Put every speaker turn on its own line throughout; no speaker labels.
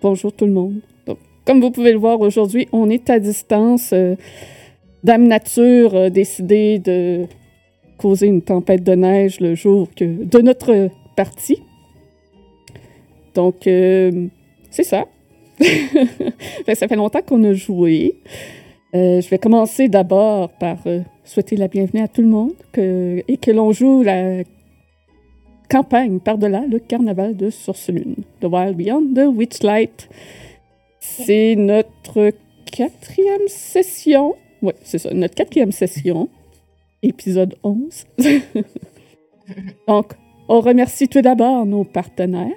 Bonjour tout le monde. Comme vous pouvez le voir aujourd'hui, on est à distance. Euh, Dame Nature a décidé de causer une tempête de neige le jour que, de notre partie. Donc, euh, c'est ça. ça fait longtemps qu'on a joué. Euh, je vais commencer d'abord par souhaiter la bienvenue à tout le monde et que l'on joue la campagne par-delà le carnaval de Source Lune, The Wild Beyond the Witchlight. C'est notre quatrième session. Oui, c'est ça, notre quatrième session, épisode 11. Donc, on remercie tout d'abord nos partenaires.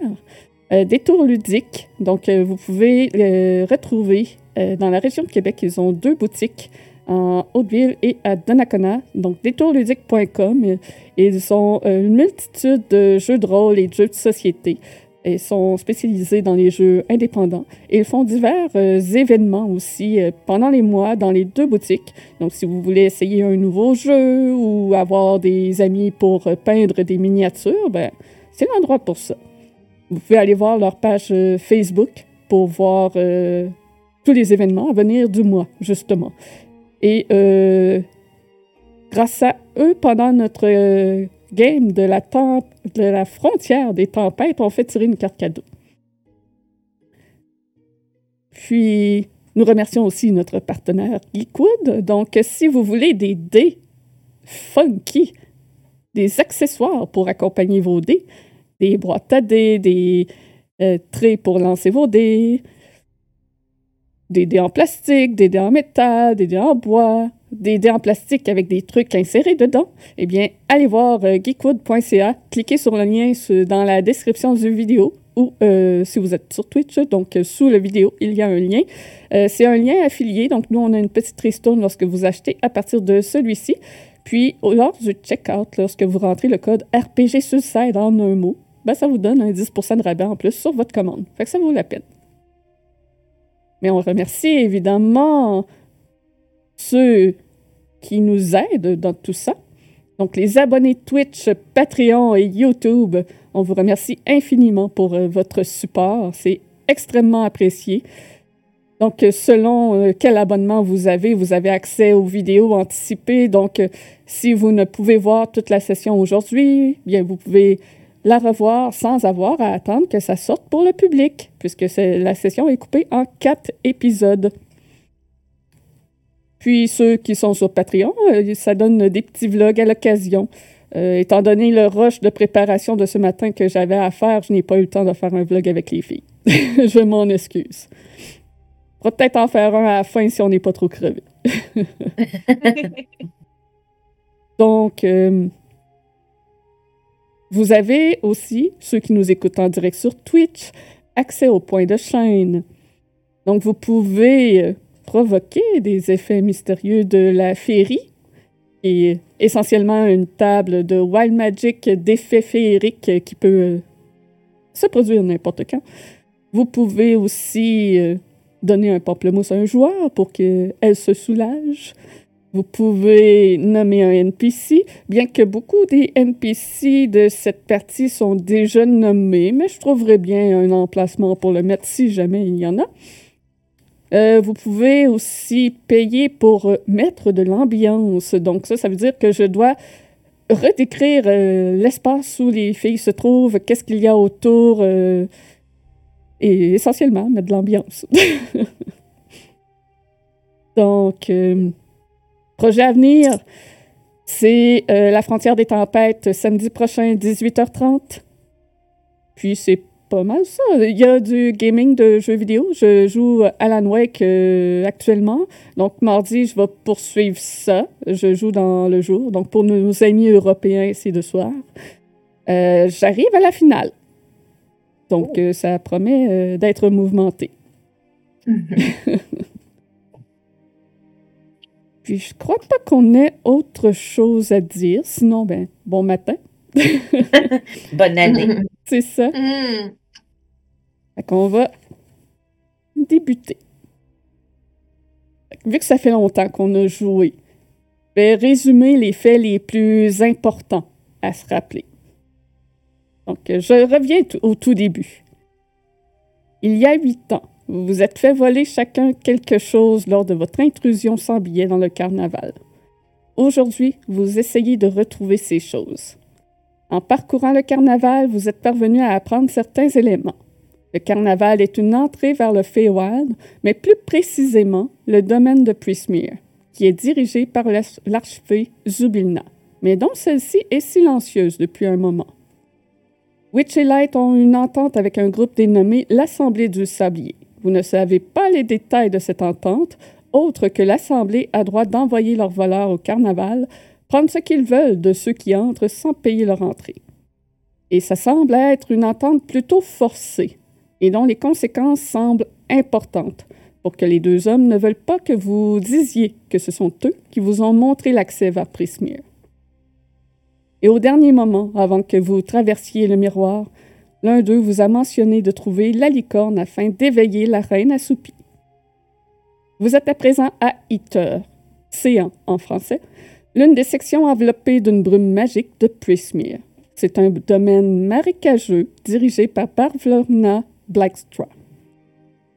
Euh, Détour ludique, donc euh, vous pouvez le retrouver euh, dans la région de Québec. Ils ont deux boutiques en Hauteville et à Donnacona, donc détourludique.com. Ils ont une multitude de jeux de rôle et de jeux de société. Ils sont spécialisés dans les jeux indépendants ils font divers événements aussi pendant les mois dans les deux boutiques. Donc, si vous voulez essayer un nouveau jeu ou avoir des amis pour peindre des miniatures, ben, c'est l'endroit pour ça. Vous pouvez aller voir leur page euh, Facebook pour voir euh, tous les événements à venir du mois, justement. Et euh, grâce à eux, pendant notre game de la, de la frontière des tempêtes, on fait tirer une carte cadeau. Puis, nous remercions aussi notre partenaire Geekwood. Donc, si vous voulez des dés funky, des accessoires pour accompagner vos dés, des boîtes à dés, des euh, traits pour lancer vos dés, des dés en plastique, des dés en métal, des dés en bois, des dés en plastique avec des trucs insérés dedans, eh bien, allez voir euh, geekwood.ca, cliquez sur le lien dans la description du vidéo ou euh, si vous êtes sur Twitch, donc sous la vidéo, il y a un lien. c'est un lien affilié, donc nous, on a une petite ristourne lorsque vous achetez à partir de celui-ci. Puis, lors du checkout, lorsque vous rentrez le code RPG Suicide en un mot, ben, ça vous donne un 10% de rabais en plus sur votre commande. Fait que ça vaut la peine. Mais on remercie évidemment ceux qui nous aident dans tout ça. Donc, les abonnés Twitch, Patreon et YouTube, on vous remercie infiniment pour euh, votre support. C'est extrêmement apprécié. Donc, selon euh, quel abonnement vous avez, vous avez accès aux vidéos anticipées. Donc, euh, si vous ne pouvez voir toute la session aujourd'hui, bien, vous pouvez la revoir sans avoir à attendre que ça sorte pour le public, puisque la session est coupée en quatre épisodes. Puis ceux qui sont sur Patreon, euh, ça donne des petits vlogs à l'occasion. Euh, étant donné le rush de préparation de ce matin que j'avais à faire, je n'ai pas eu le temps de faire un vlog avec les filles. je m'en excuse. On va peut-être en faire un à la fin si on n'est pas trop crevé. Donc, euh, vous avez aussi, ceux qui nous écoutent en direct sur Twitch, accès au point de chaîne. Donc, vous pouvez euh, provoquer des effets mystérieux de la féerie, et essentiellement une table de Wild Magic d'effets féeriques qui peut euh, se produire n'importe quand. Vous pouvez aussi euh, donner un pamplemousse à un joueur pour qu'elle se soulage. Vous pouvez nommer un NPC, bien que beaucoup des NPC de cette partie sont déjà nommés, mais je trouverais bien un emplacement pour le mettre si jamais il y en a. Euh, vous pouvez aussi payer pour mettre de l'ambiance. Donc ça, ça veut dire que je dois redécrire euh, l'espace où les filles se trouvent, qu'est-ce qu'il y a autour, euh, et essentiellement mettre de l'ambiance. Donc, Projet à venir, c'est euh, La frontière des tempêtes, samedi prochain, 18h30. Puis c'est pas mal ça. Il y a du gaming de jeux vidéo. Je joue Alan Wake euh, actuellement. Donc, mardi, je vais poursuivre ça. Je joue dans le jour. Donc, pour nos amis européens, c'est de soir. Euh, j'arrive à la finale. Donc, oh. ça promet d'être mouvementé. Puis je crois pas qu'on ait autre chose à dire. Sinon, ben, bon matin.
Bonne année.
C'est ça. Mm. Fait qu'on va débuter. Vu que ça fait longtemps qu'on a joué, je vais résumer les faits les plus importants à se rappeler. Donc, je reviens au tout début. Il y a huit ans, vous êtes fait voler chacun quelque chose lors de votre intrusion sans billet dans le carnaval. Aujourd'hui, vous essayez de retrouver ces choses. En parcourant le carnaval, vous êtes parvenu à apprendre certains éléments. Le carnaval est une entrée vers le Feywild, mais plus précisément le domaine de Prismere, qui est dirigé par l'archevêque Zubilna, mais dont celle-ci est silencieuse depuis un moment. Witch et Light ont une entente avec un groupe dénommé l'Assemblée du Sablier. Vous ne savez pas les détails de cette entente, autre que l'Assemblée a droit d'envoyer leurs voleurs au carnaval, prendre ce qu'ils veulent de ceux qui entrent sans payer leur entrée. Et ça semble être une entente plutôt forcée, et dont les conséquences semblent importantes, pour que les deux hommes ne veulent pas que vous disiez que ce sont eux qui vous ont montré l'accès vers Prismere. Et au dernier moment, avant que vous traversiez le miroir, l'un d'eux vous a mentionné de trouver la licorne afin d'éveiller la reine assoupie. Vous êtes à présent à Iter, Céan en français, l'une des sections enveloppées d'une brume magique de Prismere. C'est un domaine marécageux dirigé par Barvlorna Blackstraw.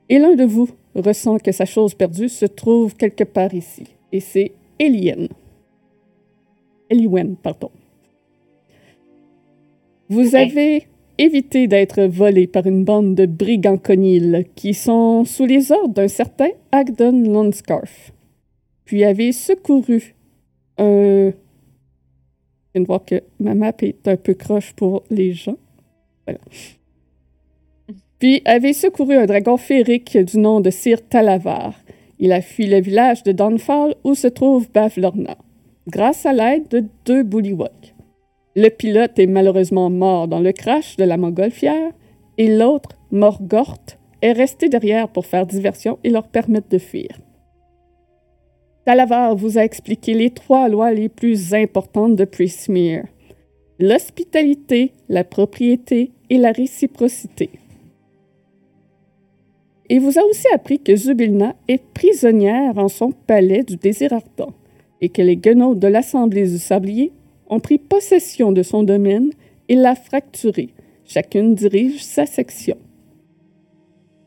Et l'un de vous ressent que sa chose perdue se trouve quelque part ici, et c'est Elienne. Eliwen, pardon. Vous avez évité d'être volé par une bande de brigands conils qui sont sous les ordres d'un certain Agdon Lonscarf, puis avez secouru un... Je viens que ma map est un peu croche pour les gens. Voilà puis avait secouru un dragon féerique du nom de Sir Talavar. Il a fui le village de Downfall où se trouve Bavlorna, grâce à l'aide de deux bullywugs. Le pilote est malheureusement mort dans le crash de la montgolfière et l'autre, Morgort, est resté derrière pour faire diversion et leur permettre de fuir. Talavar vous a expliqué les trois lois les plus importantes de Prismere l'hospitalité, la propriété et la réciprocité et vous a aussi appris que Zubilna est prisonnière en son palais du désir ardent et que les guenaudes de l'Assemblée du Sablier ont pris possession de son domaine et l'a fracturé. Chacune dirige sa section.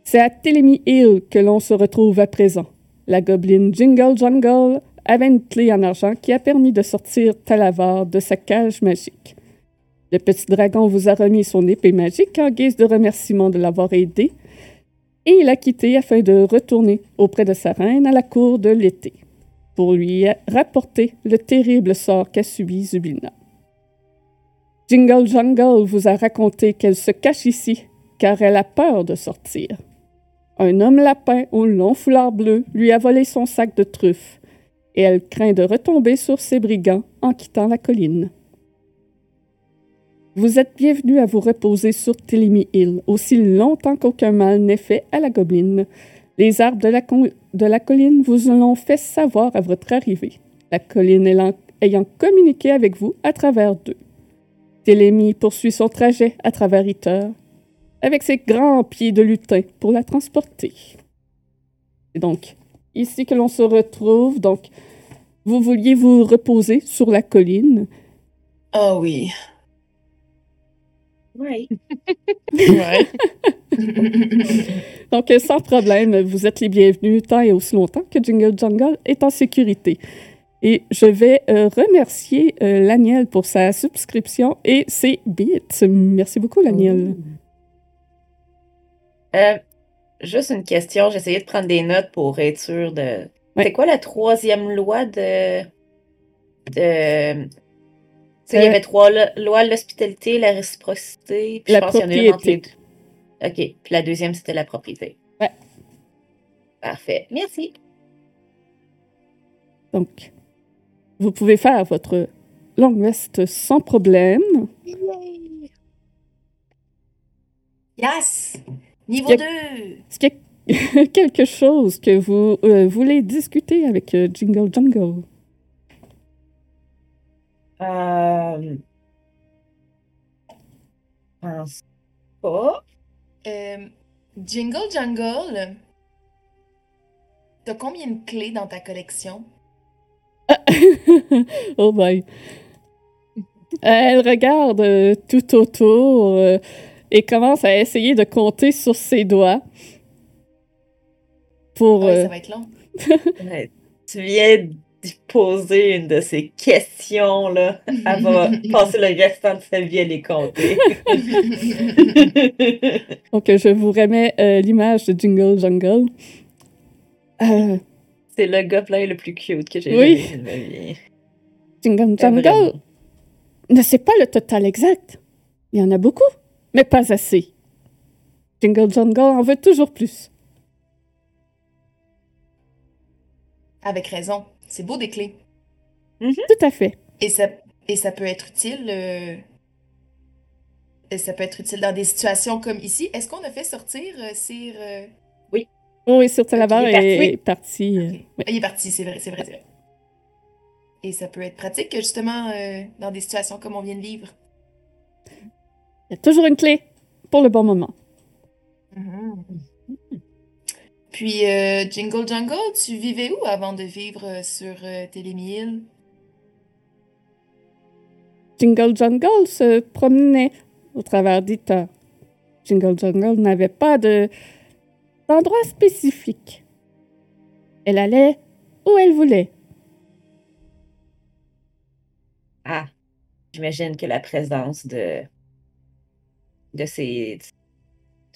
C'est à Telemi Hill que l'on se retrouve à présent. La gobeline Jingle Jungle avait une clé en argent qui a permis de sortir Talavar de sa cage magique. Le petit dragon vous a remis son épée magique en guise de remerciement de l'avoir aidé et il a quitté afin de retourner auprès de sa reine à la cour de l'été pour lui rapporter le terrible sort qu'a subi Zubilna. Jingle Jungle vous a raconté qu'elle se cache ici car elle a peur de sortir. Un homme lapin au long foulard bleu lui a volé son sac de truffes et elle craint de retomber sur ses brigands en quittant la colline. Vous êtes bienvenu à vous reposer sur Tilimy Hill aussi longtemps qu'aucun mal n'est fait à la gobeline. Les arbres de la, de la colline vous l'ont fait savoir à votre arrivée, la colline ayant, communiqué avec vous à travers d'eux. Télémie poursuit son trajet à travers Iter, avec ses grands pieds de lutin pour la transporter. C'est donc ici que l'on se retrouve. Donc, vous vouliez vous reposer sur la colline?
Oh oui.
Oui.
ouais.
Donc, sans problème, vous êtes les bienvenus tant et aussi longtemps que Jingle Jungle est en sécurité. Et je vais euh, remercier euh, Laniel pour sa subscription et ses bits. Merci beaucoup, Laniel.
Euh, juste une question. J'essayais de prendre des notes pour être sûr de. C'est quoi la troisième loi de. de il y avait trois lois, l'hospitalité, la réciprocité, puis
la
je pense qu'il y en a une OK. Puis la deuxième, c'était la propriété.
Ouais.
Parfait. Merci.
Donc, vous pouvez faire votre longue veste sans problème.
Yes! Niveau 2!
Est-ce qu'il y a quelque chose que vous euh, voulez discuter avec euh, Jingle Jungle?
Euh... pense pas.
Euh, Jingle Jungle, t'as combien de clés dans ta collection?
oh boy. Elle regarde euh, tout autour. Euh, et commence à essayer de compter sur ses doigts. Pour.
Ouais,
euh,
ça va être long.
Tu viens de poser une de ces questions, là. Elle va passer le restant de sa vie à les compter.
Donc, je vous remets euh, l'image de Jingle Jungle. Euh,
C'est le gobelin le plus cute que j'ai
Oui.
jamais vu de ma vie.
Jingle Jungle
vraiment-
ne sait pas le total exact. Il y en a beaucoup, mais pas assez. Jingle Jungle en veut toujours plus.
Avec raison. C'est beau des clés.
Tout à fait.
Et ça, et ça peut être utile. euh, et ça peut être utile dans des situations comme ici. Est-ce qu'on a fait sortir euh, Sir. euh,
Oh, et sur Talabar
Il est parti.
est, parti. euh.
Ah, Il est parti, c'est vrai, c'est vrai. Et ça peut être pratique, justement, euh, dans des situations comme on vient de vivre.
Il y a toujours une clé pour le bon moment.
Puis, euh, Jingle Jungle, tu vivais où avant de vivre euh, sur euh, Télémille?
Jingle Jungle se promenait au travers des tas. Jingle Jungle n'avait pas de d'endroit spécifique. Elle allait où elle voulait.
Ah, j'imagine que la présence de de ces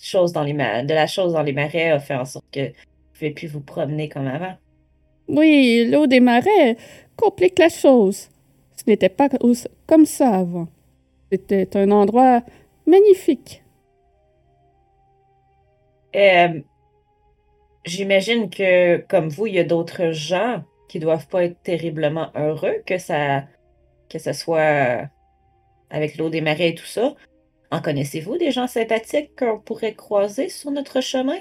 choses dans les de la chose dans les marais a fait en sorte que vous ne pouvez plus vous promener comme avant.
Oui, l'eau des marais complique la chose. Ce n'était pas comme ça avant. C'était un endroit magnifique.
Euh, j'imagine que, comme vous, il y a d'autres gens qui doivent pas être terriblement heureux que ça, que ce soit avec l'eau des marais et tout ça. En connaissez-vous des gens sympathiques qu'on pourrait croiser sur notre chemin?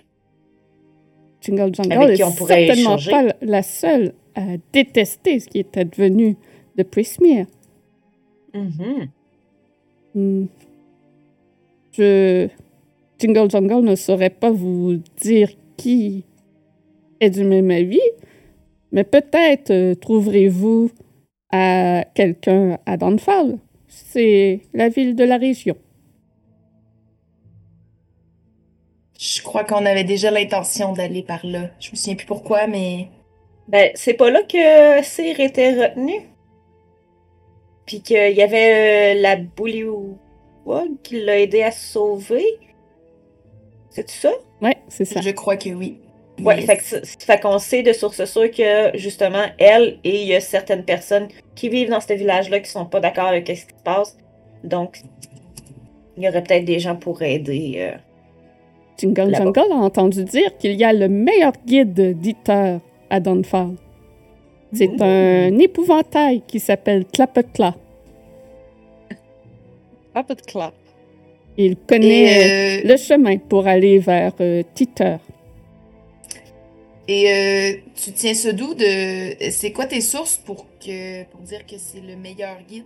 Jingle Jungle
Avec qui on pourrait
certainement
échanger.
pas la seule à détester ce qui est advenu de Prismere.
Mhm.
Hmm. Je. Jingle Jungle ne saurait pas vous dire qui est du même avis, mais peut-être euh, trouverez-vous à quelqu'un à Downfall. C'est la ville de la région.
Je crois qu'on avait déjà l'intention d'aller par là. Je me souviens plus pourquoi, mais.
Ben, c'est pas là que Cyr était retenu. Puis qu'il y avait euh, la Bullywug qui l'a aidé à se sauver. C'est ça?
Ouais, c'est ça.
Je crois que oui.
Ouais,
Yes.
fait que c'est- fait qu'on sait de source sûre que justement, elle et il y a certaines personnes qui vivent dans ce village-là qui sont pas d'accord avec ce qui se passe. Donc, il y aurait peut-être des gens pour aider. euh.
Jingle
Là-bas.
Jungle a entendu dire qu'il y a le meilleur guide d'Iter à Downfall. C'est un épouvantail qui s'appelle Clapetla.
Ah, pas de clap.
Il connaît
euh,
le chemin pour aller vers euh, Titer.
et euh, tu tiens ce doux de. C'est quoi tes sources pour, que... pour dire que c'est le meilleur guide?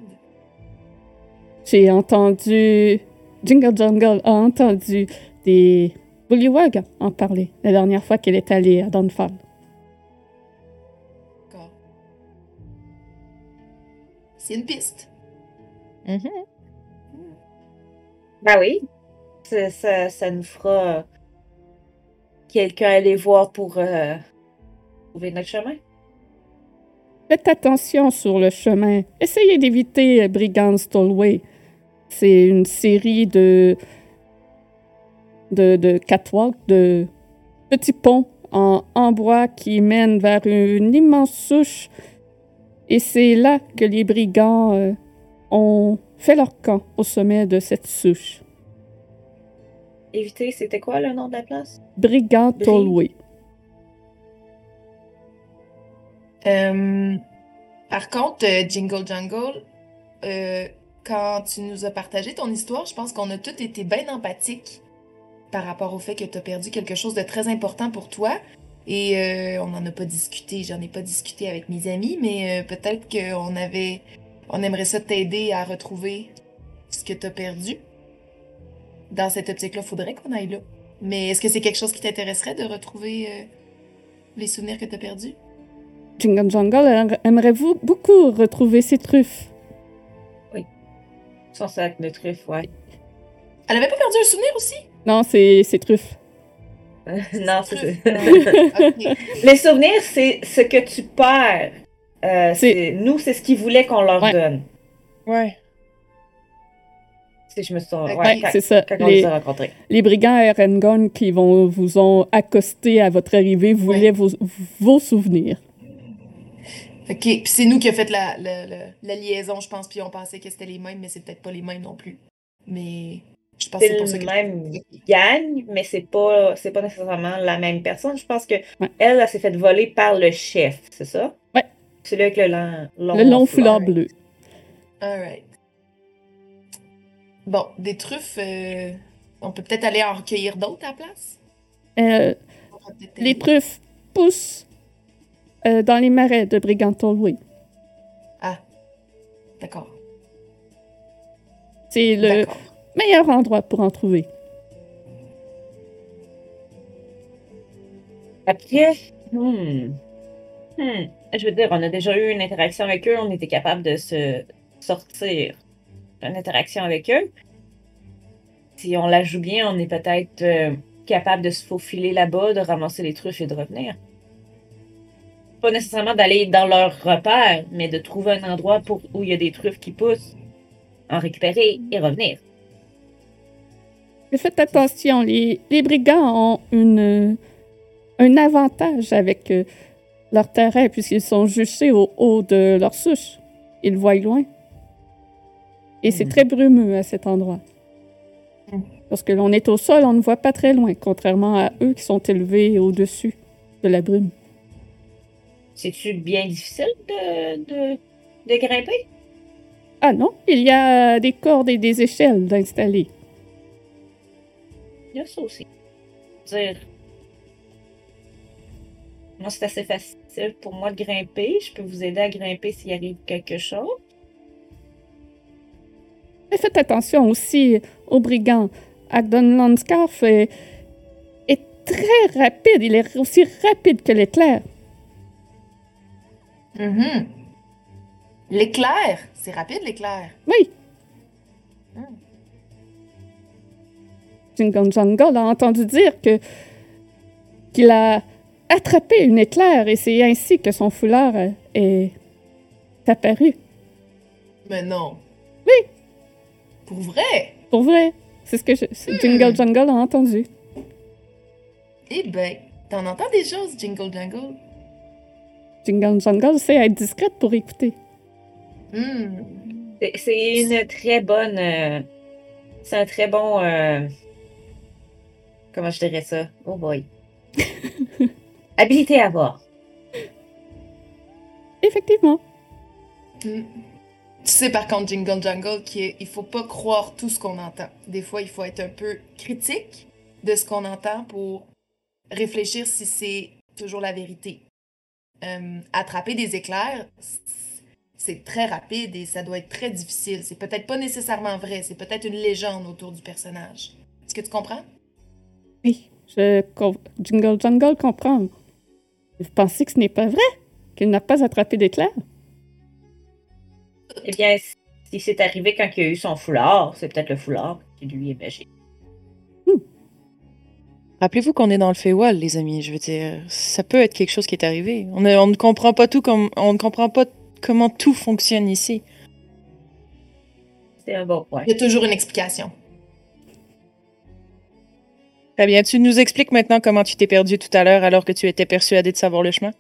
J'ai entendu. Jingle Jungle a entendu des Bullywug en parler la dernière fois qu'elle est allée à.
D'accord. C'est une piste.
Mhm.
Ben oui. Ça, ça, ça nous fera euh, quelqu'un aller voir pour euh, trouver notre chemin.
Faites attention sur le chemin. Essayez d'éviter euh, Brigand's Tollway. C'est une série de, de, de catwalks, de petits ponts en, en bois qui mènent vers une immense souche. Et c'est là que les brigands euh, ont fait leur camp au sommet de cette souche.
Éviter, c'était quoi le nom de la place?
Brigand
Bri-
Tollway.
Euh, par contre, euh, Jingle Jungle, euh, quand tu nous as partagé ton histoire, je pense qu'on a tous été bien empathiques par rapport au fait que tu as perdu quelque chose de très important pour toi. Et euh, on n'en a pas discuté, j'en ai pas discuté avec mes amis, mais euh, peut-être qu'on avait. On aimerait ça t'aider à retrouver ce que tu as perdu. Dans cette optique-là, il faudrait qu'on aille là. Mais est-ce que c'est quelque chose qui t'intéresserait de retrouver euh, les souvenirs que tu as perdus?
Jingle Jungle aimerait-vous beaucoup retrouver ses truffes?
Son sac de truffes, ouais.
Elle avait pas perdu un souvenir aussi?
Non, c'est c'est truffe.
non, c'est. Les souvenirs, c'est ce que tu perds. Euh,
C'est-
c'est- nous, c'est ce qu'ils voulaient qu'on leur
Ouais.
donne.
Ouais.
Si je me suis. Ouais,
Ouais,
quand,
C'est ça.
quand on
Les,
les a rencontrés.
les brigands Erengon qui vont, vous ont accosté à votre arrivée voulaient vos, vos souvenirs.
Ok, puis c'est nous qui a fait la, la, la, la liaison, je pense, puis on pensait que c'était les mêmes, mais c'est peut-être pas les mêmes non plus. Mais je pense que
C'est
pour
le
ça que.
même gang, mais c'est pas, c'est pas nécessairement la même personne. Je pense que
Ouais.
elle, elle s'est fait voler par le chef, c'est ça?
Ouais.
Celui avec le long, long,
Le long foulard bleu.
Alright. Bon, des truffes, euh, on peut peut-être aller en recueillir d'autres à la place?
Euh, les truffes poussent euh, dans les marais de Brigantolway.
D'accord.
C'est le. Meilleur endroit pour en trouver.
Après, hmm, hmm, je veux dire, on a déjà eu une interaction avec eux, on était capable de se sortir d'une interaction avec eux. Si on la joue bien, on est peut-être euh, capable de se faufiler là-bas, de ramasser les truffes et de revenir. Pas nécessairement d'aller dans leur repère, mais de trouver un endroit où il y a des truffes qui poussent, en récupérer et revenir.
Mais faites attention, les, les brigands ont une, un avantage avec euh, leur terrain puisqu'ils sont juchés au haut de leur souche. Ils voient loin. Et c'est
Mhm.
très brumeux à cet endroit. Lorsque l'on est au sol, on ne voit pas très loin, contrairement à eux qui sont élevés au-dessus de la brume.
C'est-tu bien difficile de, de, de grimper?
Ah non, il y a des cordes et des échelles d'installer.
Il y a ça aussi. Dire. Moi, c'est assez facile pour moi de grimper. Je peux vous aider à grimper s'il arrive quelque chose.
Mais faites attention aussi aux brigands. Agdon Landscarf est, est très rapide. Il est aussi rapide que l'éclair.
Mhm. L'éclair! C'est rapide, l'éclair.
Oui. Jingle Jungle a entendu dire que qu'il a attrapé une éclair et c'est ainsi que son foulard est apparu.
Mais non.
Oui.
Pour vrai?
Pour vrai. C'est ce que je, c'est Jingle Jungle a entendu.
Eh ben, t'en entends des choses, Jingle Jangle?
Jingle Jungle sait être discrète pour écouter.
Hmm.
C'est- C'est une très bonne. euh, c'est un très bon. euh, comment je dirais ça? Oh boy. Habilité à voir.
Effectivement.
Hmm. Tu sais par contre, Jingle Jungle, qu'il il faut pas croire tout ce qu'on entend. Des fois, il faut être un peu critique de ce qu'on entend pour réfléchir si c'est toujours la vérité. Euh, attraper des éclairs, c'est très rapide et ça doit être très difficile. C'est peut-être pas nécessairement vrai, c'est peut-être une légende autour du personnage. Est-ce que tu comprends?
Oui, je Jingle Jungle comprend. Vous pensez que ce n'est pas vrai? Qu'il n'a pas attrapé d'éclair?
Eh bien, si c'est arrivé quand il a eu son foulard, c'est peut-être le foulard qui lui est magique.
Rappelez-vous qu'on est dans le Feywild, les amis. Je veux dire, ça peut être quelque chose qui est arrivé. On, ne- on ne comprend pas tout comme on ne comprend pas comment tout fonctionne ici.
C'est un bon point.
Il y a toujours une explication.
Très bien. Tu nous expliques maintenant comment tu t'es perdu tout à l'heure alors que tu étais persuadé de savoir le chemin?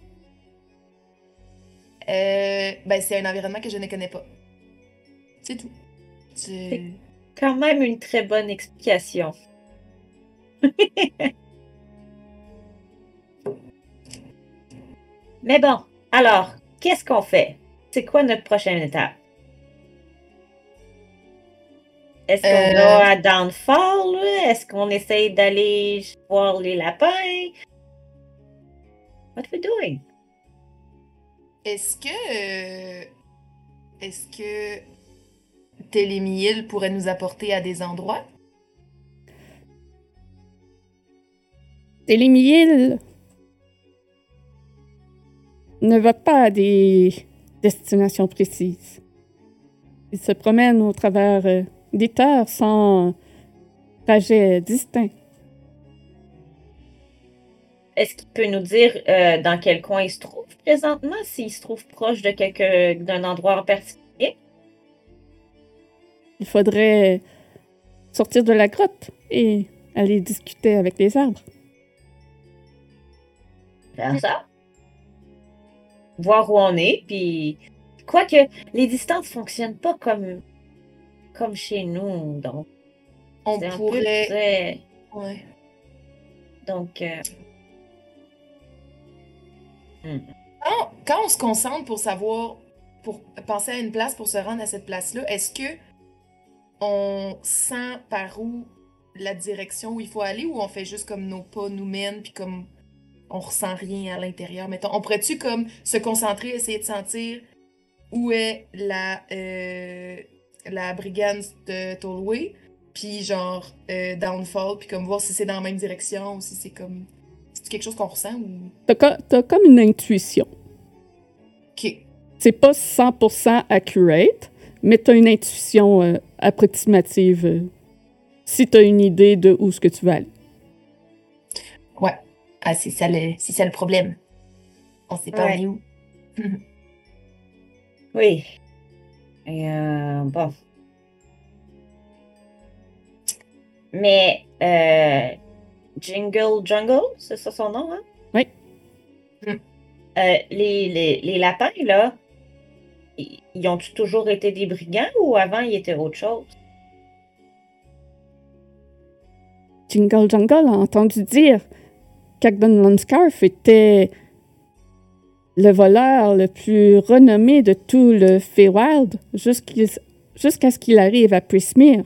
Euh, ben, c'est un environnement que je ne connais pas. C'est tout. C'est...
Quand même une très bonne explication. Mais bon, alors, qu'est-ce qu'on fait? C'est quoi notre prochaine étape? Est-ce qu'on
Euh.
va à Downfall? là? Est-ce qu'on essaye d'aller voir les lapins? What we doing?
Est-ce que. euh, Est-ce que. Télémiel pourrait nous apporter à des endroits?
Télémiel ne va pas à des destinations précises. Il se promène au travers euh, des terres sans trajet distinct.
Est-ce qu'il peut nous dire euh, dans quel coin il se trouve présentement, s'il se trouve proche de quelque d'un endroit en particulier?
Il faudrait sortir de la grotte et aller discuter avec les arbres.
Faire ça. Voir où on est, puis quoique les distances fonctionnent pas comme comme chez nous, donc
On
c'est un peu
pourrait.
très-
Ouais.
donc euh, hmm.
Quand, quand on se concentre pour savoir, pour penser à une place pour se rendre à cette place-là, est-ce que on sent par où la direction où il faut aller ou on fait juste comme nos pas nous mènent puis comme on ressent rien à l'intérieur? Mettons, on pourrait-tu comme se concentrer, essayer de sentir où est la, euh, la brigade de Tolway, puis genre euh, Downfall, puis comme voir si c'est dans la même direction ou si c'est comme. C'est quelque chose qu'on ressent ou?
T'as t'as comme une intuition.
Ok.
C'est pas 100% accurate, mais t'as une intuition euh, approximative euh, si t'as une idée de où ce que tu vas aller.
Ouais. Ah, c'est ça le, c'est ça le problème. On sait pas
Ouais.
où.
oui. Et euh, bon. Mais euh, Jingle Jungle, c'est ça son nom, hein?
Oui.
Mm.
Euh, les, les, les lapins, là, ils ont toujours été des brigands ou avant ils étaient autre chose?
Jingle Jungle a entendu dire qu'Agdon Lonscarf était le voleur le plus renommé de tout le Feywild jusqu'à ce qu'il arrive à Prismere.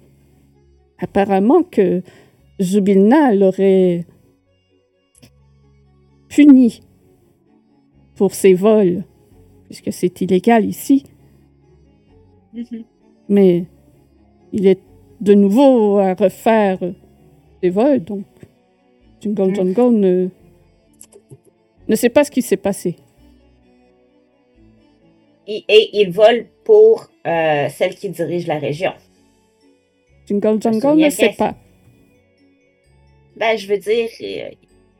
Apparemment que Jubilna l'aurait puni pour ses vols, puisque c'est illégal ici. Mais il est de nouveau à refaire des vols, donc Jingle
Mm.
Jungle ne, ne sait pas ce qui s'est passé.
Et, ils volent pour euh, celle qui dirige la région.
Jingle Jungle ne sait pas.
Ben, je veux dire, euh,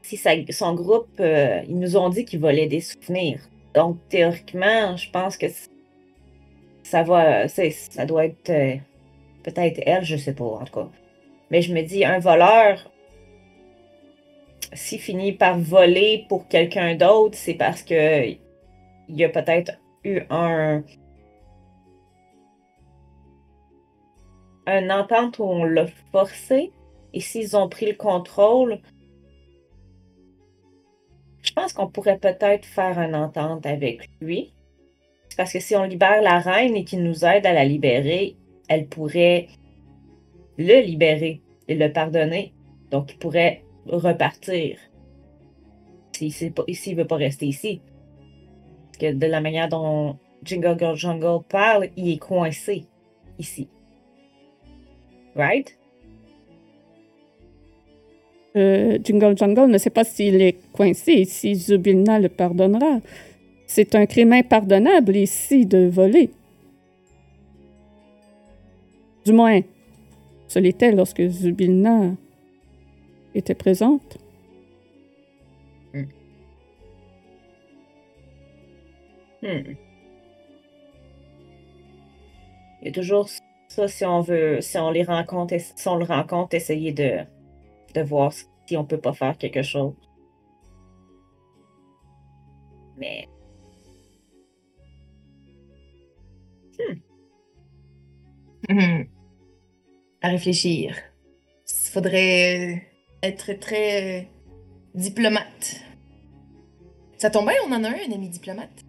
si son groupe, euh, ils nous ont dit qu'ils volaient des souvenirs. Donc, théoriquement, je pense que ça va, ça doit être euh, peut-être elle, je sais pas, en tout cas. Mais je me dis, un voleur, s'il finit par voler pour quelqu'un d'autre, c'est parce que il y a peut-être eu un une entente où on l'a forcé. Et s'ils ont pris le contrôle, je pense qu'on pourrait peut-être faire une entente avec lui. Parce que si on libère la reine et qu'il nous aide à la libérer, elle pourrait le libérer et le pardonner. Donc, il pourrait repartir. S'il ne veut pas rester ici. Que de la manière dont Jingle Girl Jungle parle, il est coincé ici. Right?
Euh, Jingle Jungle ne sait pas s'il est coincé et si Zubilna le pardonnera. C'est un crime impardonnable ici de voler. Du moins, ce l'était lorsque Zubilna était présente.
Hmm. Il y a toujours ça si on veut, si on les rencontre, si on le rencontre, essayer de, de voir si on peut pas faire quelque chose. Mais
Mhm. À réfléchir. Il faudrait être très euh, diplomate. Ça tombe bien, on en a un, un ami diplomate.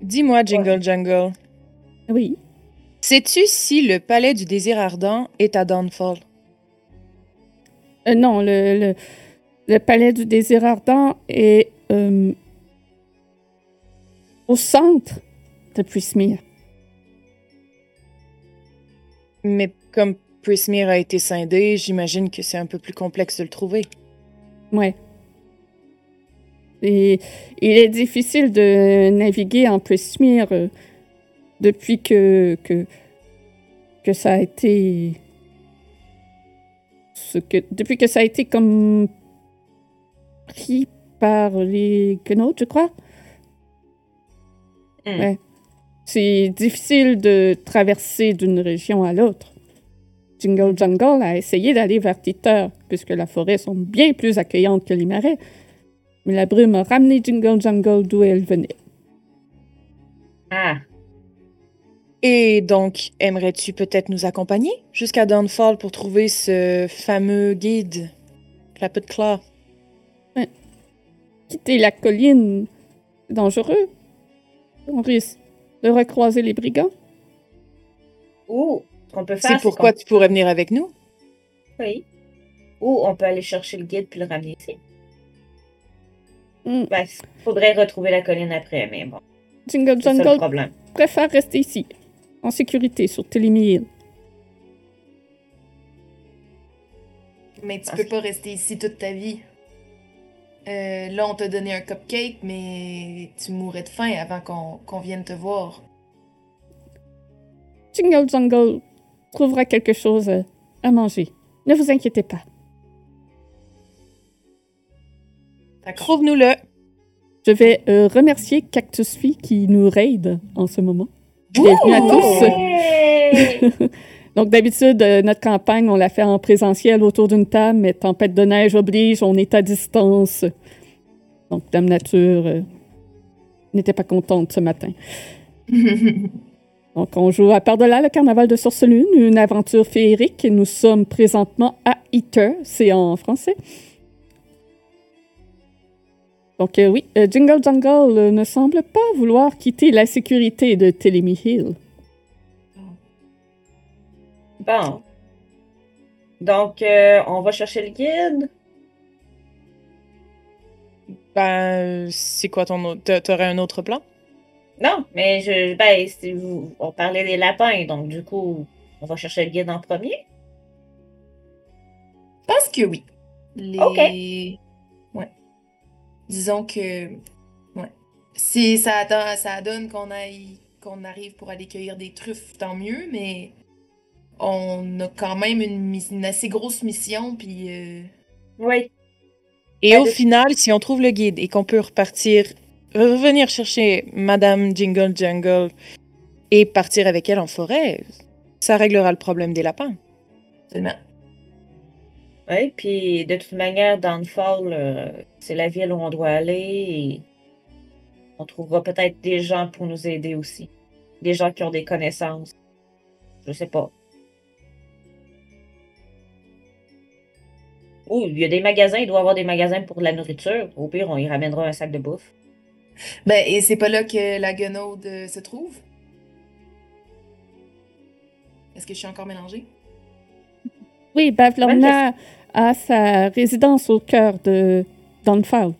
Dis-moi, Jingle Jungle,
Oui.
sais-tu si le palais du désir ardent est à Downfall?
Euh, non, le, le, le palais du désir ardent est euh, au centre de Prismere.
Mais comme Prismere a été scindé, j'imagine que c'est un peu plus complexe de le trouver.
Ouais. Et il est difficile de naviguer en Prismere euh, depuis que, que, que ça a été. Ce que, depuis que ça a été comme pris par les Quenotes, je crois.
Hmm.
Ouais. C'est difficile de traverser d'une région à l'autre. Jingle Jungle a essayé d'aller vers Titer, puisque la forêt sont bien plus accueillantes que les marais. Mais la brume a ramené Jingle Jungle d'où elle venait.
Ah,
Et donc, aimerais-tu peut-être nous accompagner jusqu'à Downfall pour trouver ce fameux guide, la petite Claw?
Quitter la colline, c'est dangereux. On risque de recroiser les brigands.
ou ce qu'on peut faire,
C'est pourquoi tu pourrais venir avec nous?
Oui. Ou on peut aller chercher le guide puis le ramener ici. Ben, il faudrait retrouver la colline après, mais bon,
Jingle
ça
Jungle
problème.
préfère rester ici, en sécurité, sur Télémy Hill.
Mais tu
Parce
peux pas rester ici toute ta vie. Euh, là, on t'a donné un cupcake, mais tu mourrais de faim avant qu'on qu'on vienne te voir.
Jingle Jungle trouvera quelque chose euh, à manger. Ne vous inquiétez pas.
Trouve-nous-le.
Je vais euh, remercier Cactus Fee qui nous raide en ce moment. Bienvenue à tous. Donc, d'habitude, euh, notre campagne, on la fait en présentiel autour d'une table, mais tempête de neige oblige, on est à distance. Donc, Dame Nature euh, n'était pas contente ce matin. Donc, on joue à Par-delà le carnaval de Source-Lune, une aventure féerique. Nous sommes présentement à Eater, c'est en français. Donc, euh, oui, euh, Jingle Jungle euh, ne semble pas vouloir quitter la sécurité de Telemy Hill.
Bon. Donc, euh, on va chercher le guide.
Ben, c'est quoi ton autre... t'a- T'aurais un autre plan?
Non, mais je, ben, vous- on parlait des lapins, donc du coup, on va chercher le guide en premier.
Je pense que oui. Les...
Ok.
Disons que. Ouais. Si ça, donne- ça donne qu'on aille qu'on arrive pour aller cueillir des truffes, tant mieux, mais on a quand même une, assez grosse mission, puis. euh,
Oui.
Et au
de-
final, si on trouve le guide et qu'on peut repartir, revenir chercher Madame Jingle Jungle et partir avec elle en forêt, ça réglera le problème des lapins.
Seulement.
Oui, puis de toute manière, Downfall, euh, c'est la ville où on doit aller et on trouvera peut-être des gens pour nous aider aussi. Des gens qui ont des connaissances. Je sais pas. Ou il y a des magasins, il doit y avoir des magasins pour de la nourriture. Au pire, on y ramènera un sac de bouffe.
Ben, et c'est pas là que la guenaude euh, se trouve? Est-ce que je suis encore mélangée?
Oui, Bavlorna a sa résidence au cœur de Downfall.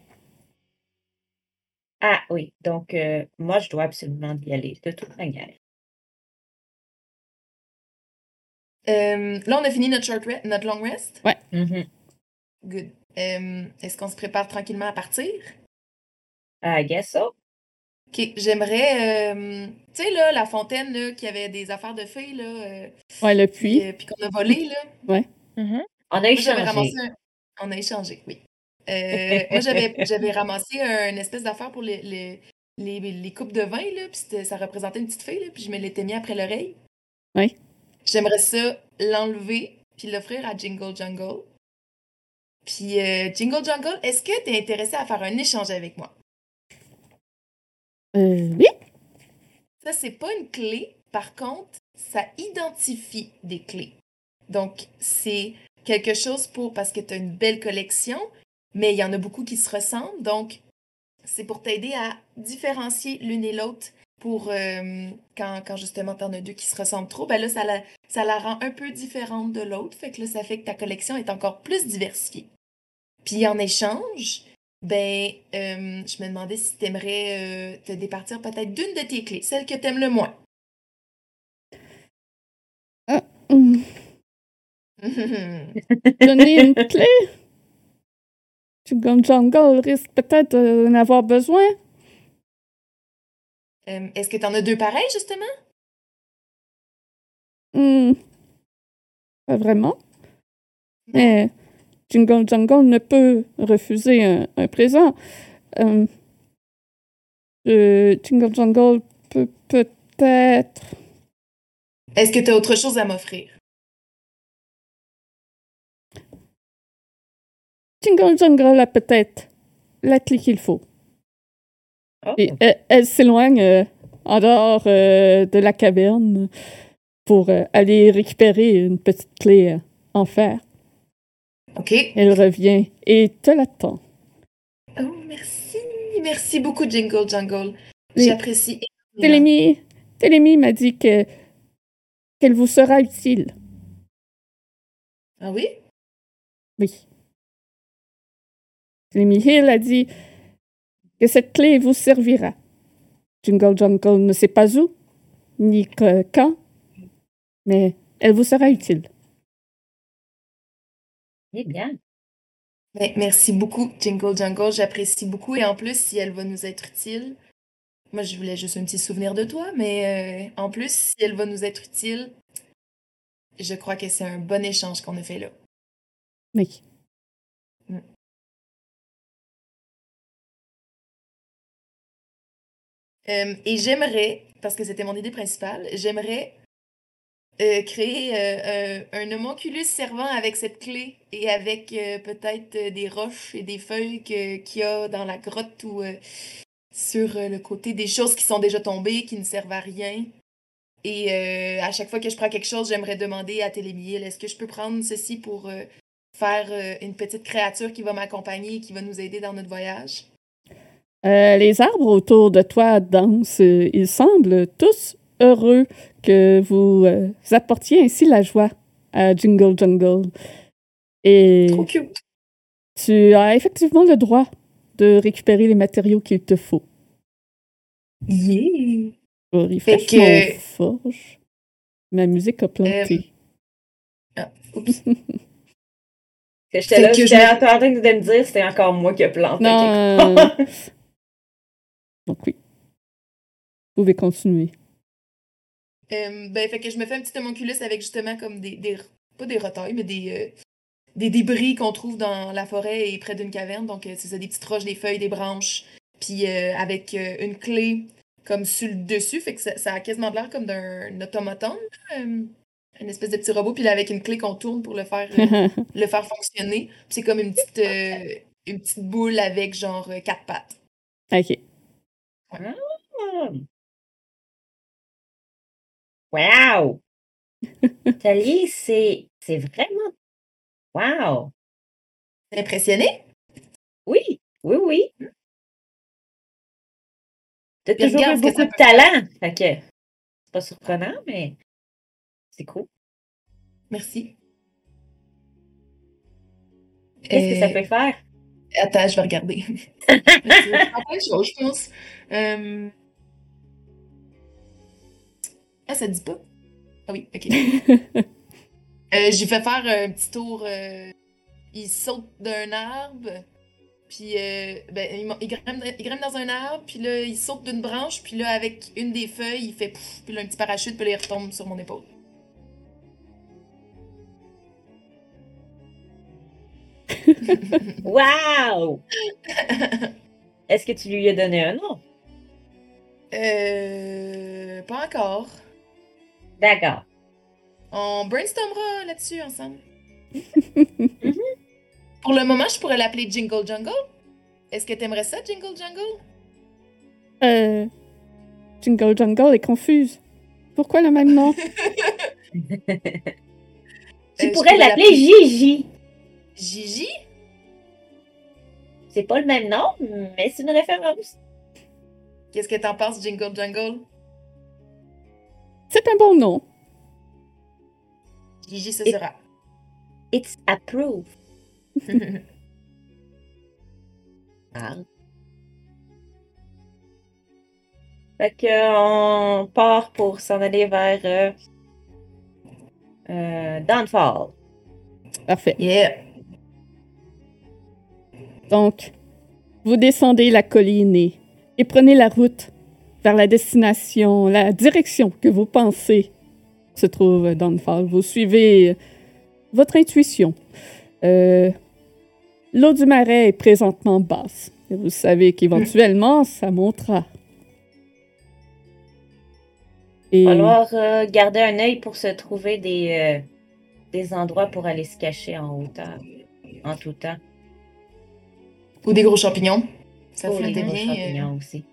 Ah oui, donc euh, moi, je dois absolument y aller, de toute manière.
Euh, là, on a fini notre, short re- notre long rest?
Mhm.
Good. Euh, Est-ce qu'on se prépare tranquillement à partir?
I guess so.
Ok, j'aimerais. euh, tu sais, là, la fontaine, là, qui avait des affaires de filles, là, euh,
Ouais, le
puis,
puits.
euh, puis qu'on a volé, là.
Mhm.
On a
Moi,
échangé.
un... On a échangé, oui. Euh, moi, j'avais j'avais ramassé un espèce d'affaire pour les, les, les, les coupes de vin, là, puis ça représentait une petite fille, là, puis je me l'étais mis après l'oreille.
Oui.
J'aimerais ça l'enlever, puis l'offrir à Jingle Jungle. Puis, euh, Jingle Jungle, est-ce que tu es intéressé à faire un échange avec moi?
Euh, oui.
Ça, c'est pas une clé. Par contre, ça identifie des clés. Donc, c'est quelque chose pour. Parce que tu as une belle collection, mais il y en a beaucoup qui se ressemblent. Donc, c'est pour t'aider à différencier l'une et l'autre. Pour euh, quand, quand justement t'en as deux qui se ressemblent trop, ben là, ça la, ça la rend un peu différente de l'autre. Fait que là, ça fait que ta collection est encore plus diversifiée. Puis en échange, ben, euh, je me demandais si tu aimerais te départir peut-être d'une de tes clés, celle que tu aimes le moins.
Hum, Donner une clé? Jingle Jungle risque peut-être d'en avoir besoin.
Euh, Est-ce que tu en as deux pareils, justement?
Hmm, pas vraiment. Mais Jingle Jungle ne peut refuser un, un présent. Euh, euh, Jingle Jungle peut peut-être.
Est-ce que tu as autre chose à m'offrir?
Jingle Jungle a peut-être la clé qu'il faut.
Oh.
Et elle, elle s'éloigne euh, en dehors euh, de la caverne pour euh, aller récupérer une petite clé euh, en fer.
OK.
Elle revient et te l'attend.
Oh, merci. Merci beaucoup, Jingle Jungle. J'apprécie.
Télémie, Télémie m'a dit que qu'elle vous sera utile.
Ah oui?
Oui. Télémie Hill a dit que cette clé vous servira. Jingle Jungle ne sait pas où, ni que- quand, mais elle vous sera utile.
Eh bien.
Merci beaucoup, Jingle Jungle. J'apprécie beaucoup. Et en plus, si elle va nous être utile, moi, je voulais juste un petit souvenir de toi, mais euh, en plus, si elle va nous être utile, je crois que c'est un bon échange qu'on a fait là.
Oui.
Euh, et j'aimerais, parce que c'était mon idée principale, j'aimerais euh, créer euh, un, homonculus servant avec cette clé et avec peut-être des roches et des feuilles qu'il y a dans la grotte ou sur le côté des choses qui sont déjà tombées, qui ne servent à rien. Et à chaque fois que je prends quelque chose, j'aimerais demander à Télémiel, est-ce que je peux prendre ceci pour faire une petite créature qui va m'accompagner et qui va nous aider dans notre voyage?
Euh, les arbres autour de toi dansent. euh, Ils semblent tous heureux que vous euh, apportiez ainsi la joie à Jingle Jungle. Et
Trop cute!
tu as effectivement le droit de récupérer les matériaux qu'il te faut.
Yeah!
Je
que-
mon forge. Ma musique a planté.
Oups.
Que j'étais là, j'étais
je-
en train de me dire c'était encore moi qui ai planté.
Non. Donc oui. Vous pouvez continuer.
Euh, ben, fait que je me fais un petit homunculus avec justement comme des, des pas des retailles, mais des, euh, des débris qu'on trouve dans la forêt et près d'une caverne. Donc, euh, c'est ça, des petites roches, des feuilles, des branches. Puis avec une clé comme sur le dessus. Fait que ça, ça a quasiment l'air comme d'un automaton. une espèce de petit robot. Puis là, avec une clé qu'on tourne pour le faire, le faire fonctionner. C'est comme une petite, une petite boule avec genre quatre pattes.
ok.
Wow! Tali, c'est c'est vraiment. Wow!
T'es impressionné?
Oui, oui, oui. T'as
Puis
toujours eu beaucoup de
peut
talent. Fait que c'est pas surprenant, mais c'est cool.
Merci.
Qu'est-ce que ça
Euh,
peut faire?
Attends, je vais regarder. Je pense. Euh... Ah, ça dit pas? Ah oui, ok. Euh, J'ai fait faire un petit tour. euh, Il saute d'un arbre, puis ben, il, grimpe, il grimpe dans un arbre, puis là, il saute d'une branche, puis là, avec une des feuilles, il fait pouf, puis là, un petit parachute, puis là, il retombe sur mon épaule.
Wow! Est-ce que tu lui as donné un nom?
Euh. Pas encore.
D'accord.
On brainstormera là-dessus ensemble. Pour le moment, je pourrais l'appeler Jingle Jungle. Est-ce que t'aimerais ça, Jingle Jungle?
Euh, Jingle Jungle est confuse. Pourquoi le même nom?
Tu
Euh,
pourrais l'appeler Gigi.
Gigi?
C'est pas le même nom, mais c'est une référence.
Qu'est-ce que t'en penses, Jingle Jungle?
C'est un bon nom.
Gigi, ce sera.
It's approved. Ah. Fait que on part pour s'en aller vers euh, euh, Downfall.
Parfait.
yeah.
Donc, vous descendez la colline et, prenez la route vers la destination, la direction que vous pensez se trouve dans le phare. Vous suivez votre intuition. Euh, L'eau du marais est présentement basse. Et vous savez qu'éventuellement, ça montera.
Il va falloir euh, garder un œil pour se trouver des, euh, des endroits pour aller se cacher en hauteur, en tout temps.
Ou des gros champignons. Ça flottait
gros
bien.
champignons aussi.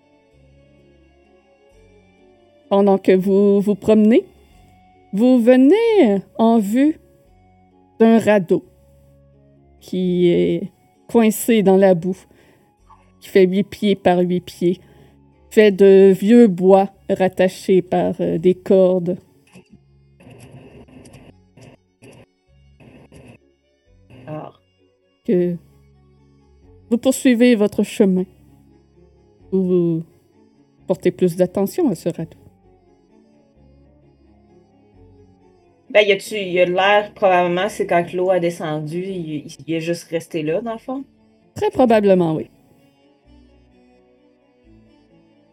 pendant que vous vous promenez, vous venez en vue d'un radeau qui est coincé dans la boue, qui fait huit pieds par huit pieds, fait de vieux bois rattachés par euh, des cordes.
Alors,
que vous poursuivez votre chemin. Ou vous portez plus d'attention à ce radeau.
ben, y a-tu, y a l'air, probablement, c'est quand l'eau a descendu, il, il est juste resté là, dans le fond?
Très probablement, oui.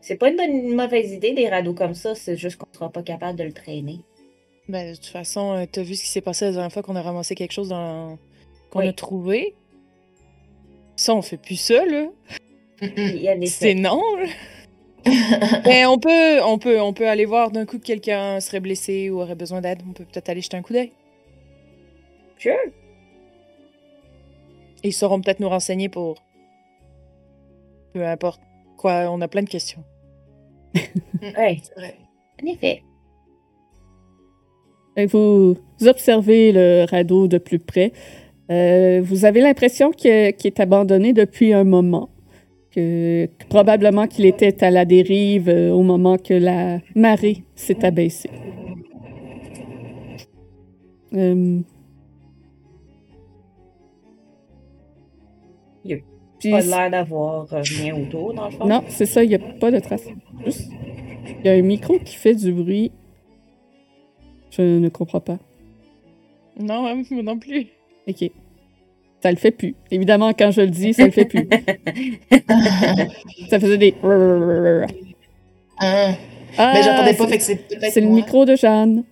C'est pas une, bonne- une mauvaise idée, des radeaux comme ça, c'est juste qu'on sera pas capable de le traîner.
Ben, de toute façon, euh, t'as vu ce qui s'est passé la dernière fois qu'on a ramassé quelque chose dans... qu'on
Oui.
a trouvé? Ça, on fait plus ça, là.
Il y a des
C'est non, là. Mais on peut, on, peut, on peut aller voir d'un coup que quelqu'un serait blessé ou aurait besoin d'aide. On peut peut-être aller jeter un coup d'œil.
Sure.
Et ils sauront peut-être nous renseigner pour... Peu importe quoi, on a plein de questions.
Ouais,
C'est vrai.
en effet.
Et vous observez le radeau de plus près. Euh, vous avez l'impression qu'il est abandonné depuis un moment. Que, que probablement qu'il était à la dérive euh, au moment que la marée s'est abaissée. Euh,
Il a
puis-
Pas l'air d'avoir rien autour, dans le fond?
non, c'est ça, il n'y a pas de trace. Juste, il y a un micro qui fait du bruit. Je ne comprends pas.
Non, hein, moi non plus.
OK. Ça le fait plus. Évidemment, quand je le dis, ça le fait plus. ça faisait des... Ah,
Mais j'entendais pas, fait que c'est peut-être
C'est le micro de Jeanne.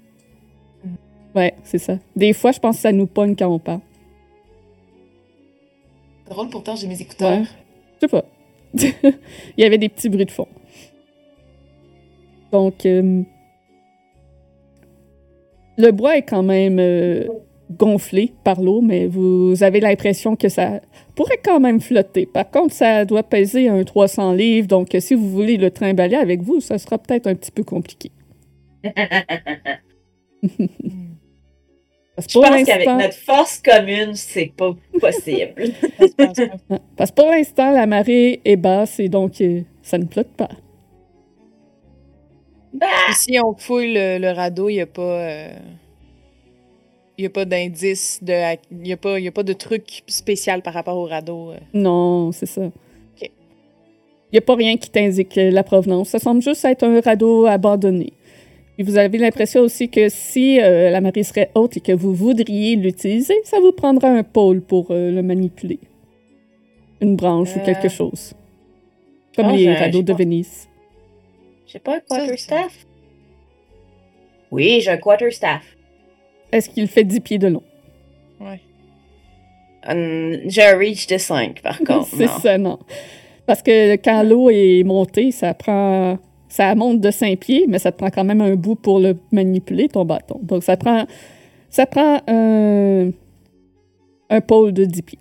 Ouais, c'est ça. Des fois, je pense que ça nous pogne quand on parle.
drôle, pourtant j'ai mes écouteurs.
Ouais. Je sais pas. Il y avait des petits bruits de fond. Donc, euh, le bois est quand même euh, gonflé par l'eau, mais vous avez l'impression que ça pourrait quand même flotter. Par contre, ça doit peser un 300 livres, donc euh, si vous voulez le trimballer avec vous, ça sera peut-être un petit peu compliqué. Parce
Je
pour
pense qu'avec notre force commune, c'est pas possible.
Parce que pour l'instant, la marée est basse et donc euh, ça ne flotte pas.
bah,
si on fouille le, le radeau, il n'y a pas. euh, Il y a pas d'indice, de, il n'y a, pas- y a pas de truc spécial par rapport au radeau. euh.
Non, c'est ça. Il n'y a pas rien qui t'indique la provenance. Ça semble juste être un radeau abandonné. Puis vous avez l'impression aussi que si euh, la marée serait haute et que vous voudriez l'utiliser, ça vous prendra un pôle pour euh, le manipuler. Une branche ou quelque chose. Comme
Ah,
les
j'ai-
radeaux de
pas-
Venise.
j'ai pas un quarterstaff. Oui, j'ai un quarterstaff.
Est-ce qu'il fait 10 pieds de long?
Ouais.
Hum, j'ai un reach de 5, par contre.
c'est
non.
ça, non. Parce que quand l'eau est montée, ça prend. Ça monte de 5 pieds, mais ça te prend quand même un bout pour le manipuler, ton bâton. Donc, ça prend. Ça prend un. Un pôle de 10 pieds.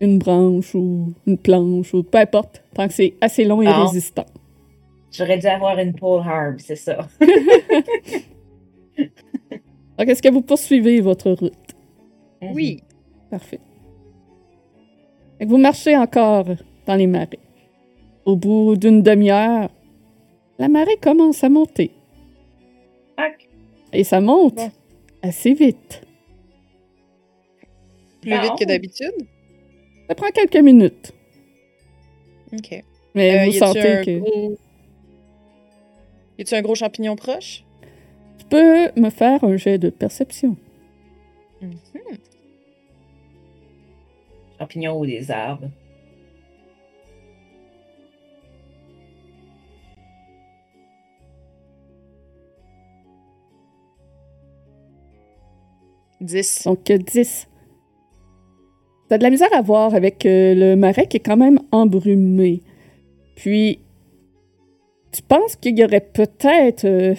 Une branche ou une planche ou peu importe. Tant que c'est assez long et résistant.
J'aurais dû avoir une pole arm, c'est ça.
Donc, est-ce que vous poursuivez votre route?
Oui.
Parfait. Vous marchez encore dans les marées. Au bout d'une demi-heure, la marée commence à monter.
Tac.
Et ça monte
Bon.
assez vite.
Plus vite que d'habitude?
Ça prend quelques minutes.
OK.
Mais
Euh,
vous
y
sentez que...
gros- Y a-tu un gros champignon proche?
Tu peux me faire un jet de perception.
Champignons ou des arbres.
10.
Donc, euh, 10. T'as de la misère à voir avec euh, le marais qui est quand même embrumé. Puis, tu penses qu'il y aurait peut-être euh,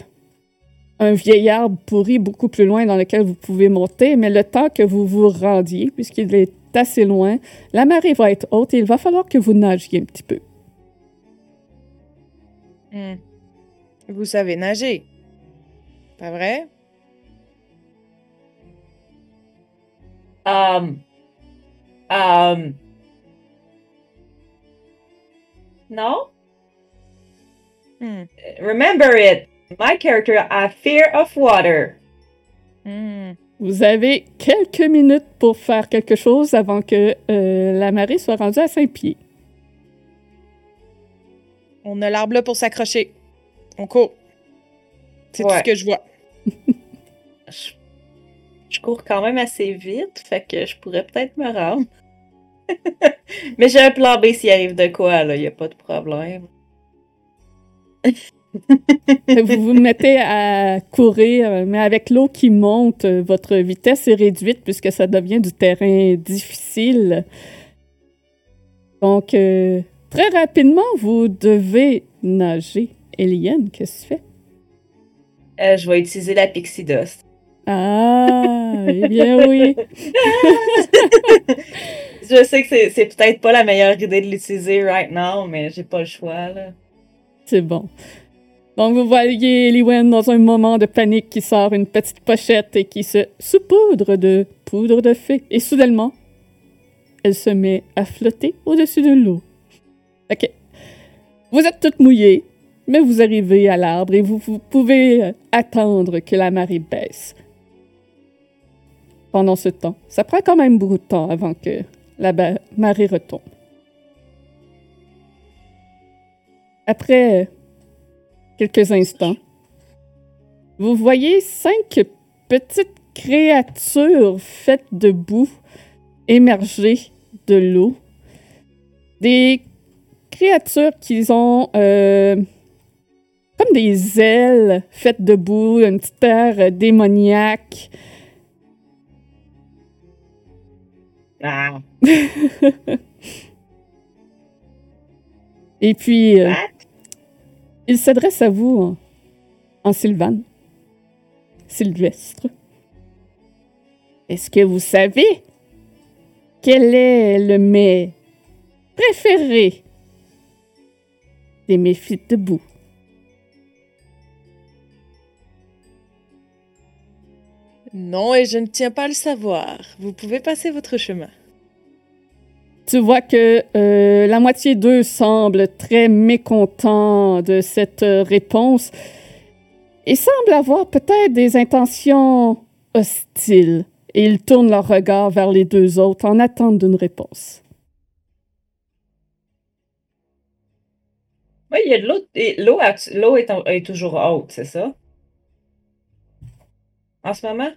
un vieil arbre pourri beaucoup plus loin dans lequel vous pouvez monter, mais le temps que vous vous rendiez, puisqu'il est assez loin, la marée va être haute et il va falloir que vous nagiez un petit peu.
Hmm. Vous savez nager. Pas vrai?
Um, um, no?
Hmm.
Remember it. My character a fear of water.
Hmm.
Vous avez quelques minutes pour faire quelque chose avant que euh, la marée soit rendue à 5 pieds.
On a l'arbre là pour s'accrocher. On court. C'est tout ce que je vois.
Je, je cours quand même assez vite, fait que je pourrais peut-être me rendre. Mais j'ai un plan B s'il arrive de quoi, là, y a pas de problème.
vous vous mettez à courir, euh, mais avec l'eau qui monte, euh, votre vitesse est réduite puisque ça devient du terrain difficile. Donc, euh, très rapidement, vous devez nager. Eliane, qu'est-ce que tu fais?
Euh, je vais utiliser la Pixie Dust.
Ah, eh bien oui.
Je sais que c'est- c'est peut-être pas la meilleure idée de l'utiliser right now, mais j'ai pas le choix, là.
C'est bon. Donc, vous voyez Eliwen dans un moment de panique qui sort une petite pochette et qui se saupoudre de poudre de fée. Et soudainement, elle se met à flotter au-dessus de l'eau. OK. Vous êtes toutes mouillées, mais vous arrivez à l'arbre et vous, vous pouvez euh, attendre que la marée baisse. Pendant ce temps, ça prend quand même beaucoup de temps avant que la marée retombe. Après quelques instants, vous voyez cinq petites créatures faites de boue émerger de l'eau. Des créatures qui ont euh, comme des ailes faites de boue, un petit air démoniaque.
Ah,
Et puis, euh,
What?
Il s'adresse à vous en, en Sylvane. Sylvestre. Est-ce que vous savez quel est le mets préféré des méphites de boue?
Non, et je ne tiens pas à le savoir. Vous pouvez passer votre chemin.
Tu vois que euh, la moitié d'eux semble très mécontent de cette euh, réponse et semble avoir peut-être des intentions hostiles. Et ils tournent leur regard vers les deux autres en attente d'une réponse.
Oui, il y a de l'eau. L'eau est, toujours haute, c'est ça? En ce moment?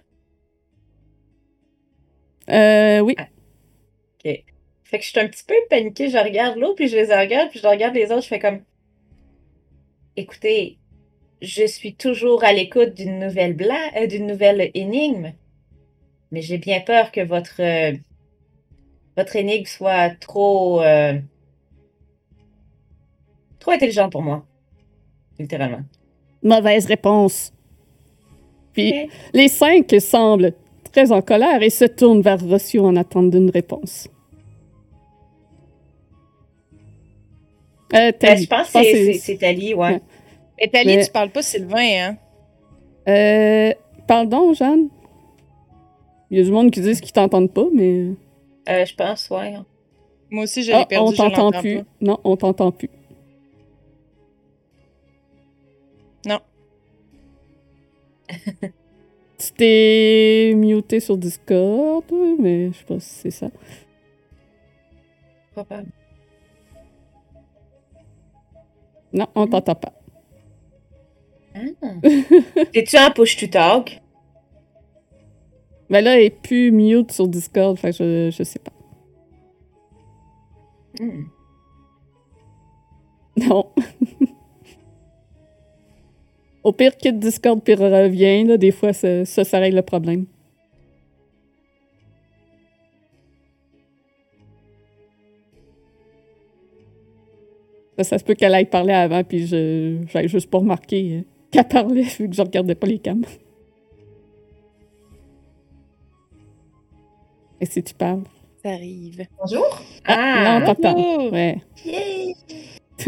Euh, oui.
Fait que je suis un petit peu paniquée. Je regarde l'eau, puis je les regarde, puis je regarde les autres. Je fais comme. Écoutez, je suis toujours à l'écoute d'une nouvelle bla... euh, d'une nouvelle énigme. Mais j'ai bien peur que votre. euh, votre énigme soit trop. euh, trop intelligente pour moi. Littéralement.
Mauvaise réponse. Puis les cinq semblent très en colère et se tournent vers Rossio en attente d'une réponse. Euh,
Ben, je pense que c'est- Tali, ouais.
Ouais.
Et
Mais-
tu parles pas Sylvain, hein?
Euh, pardon, Jeanne? Il y a du monde qui disent qu'ils t'entendent pas, mais...
Euh, je pense, ouais.
Moi aussi, je
Ah,
perdu,
on t'entend plus.
pas.
Non, on t'entend plus.
Non.
tu t'es muté sur Discord, mais je sais pas si c'est ça.
Probable.
Non, on t'entend pas.
Ah. T'es-tu en push to talk?
Mais là, elle est plus mute sur Discord, fait que je, je sais pas.
Hmm.
Non. Au pire, quitte Discord puis revient, là, des fois, ça, ça, ça règle le problème. Ça, ça se peut qu'elle aille parler avant, puis je j'avais juste pas remarqué euh, qu'elle parlait, vu que je regardais pas les cams. Et si tu parles?
Ça arrive.
Bonjour.
Ah, là, on t'entend.
bonjour.
Ouais.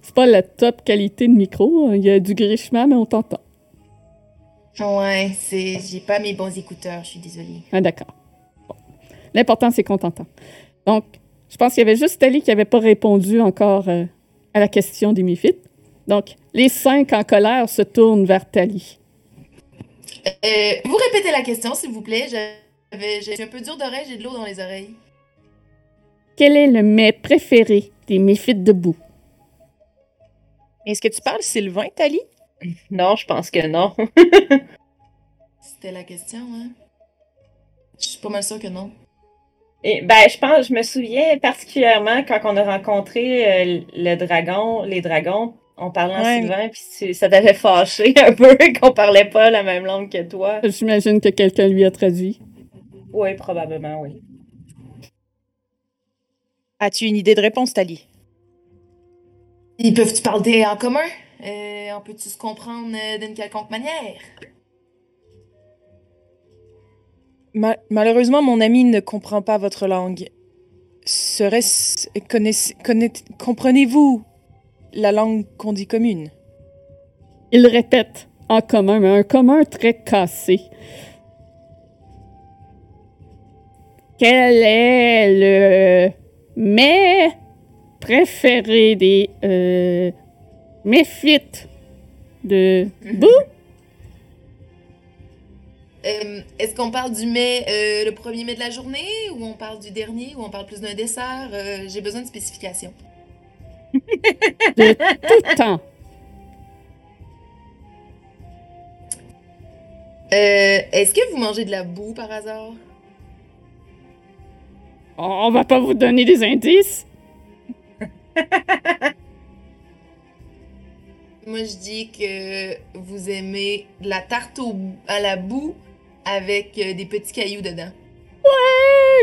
C'est pas la top qualité de micro. hein. Il y a du grichement, mais on t'entend.
Ouais, c'est. J'ai pas mes bons écouteurs, je suis désolée.
Ah, d'accord. Bon. L'important, c'est qu'on t'entend. Donc, je pense qu'il y avait juste Ali qui n'avait pas répondu encore euh, à la question des Méphites. Donc, les cinq en colère se tournent vers Tali.
Euh, vous répétez la question, s'il vous plaît. J'avais, j'ai un peu dur d'oreille, j'ai de l'eau dans les oreilles.
Quel est le mets préféré des Méphites debout?
Est-ce que tu parles Sylvain, Tali?
Non, je pense que non.
C'était la question, hein? Je suis pas mal sûre que non.
Et, ben, je pense, je me souviens particulièrement quand on a rencontré euh, le dragon, les dragons, on parlait en
Ouais.
Sylvain, puis ça t'avait fâché un peu qu'on parlait pas la même langue que toi.
J'imagine que quelqu'un lui a traduit.
Oui, probablement, oui.
As-tu une idée de réponse, Tali?
Ils peuvent-tu parler en commun? Euh, on peut-tu se comprendre euh, d'une quelconque manière?
Ma- malheureusement, mon ami ne comprend pas votre langue. Serait-ce... Comprenez-vous la langue qu'on dit commune?
Il répète en commun, mais un commun très cassé. Quel est le mets préféré des euh, méphites de Bou?
Euh, Est-ce qu'on parle du mai, euh, le premier mai de la journée, ou on parle du dernier, ou on parle plus d'un dessert? Euh, J'ai besoin de spécifications.
de tout temps.
Euh, Est-ce que vous mangez de la boue par hasard?
On va pas vous donner des indices.
Moi, je dis que vous aimez de la tarte au- à la boue avec euh, des petits cailloux dedans.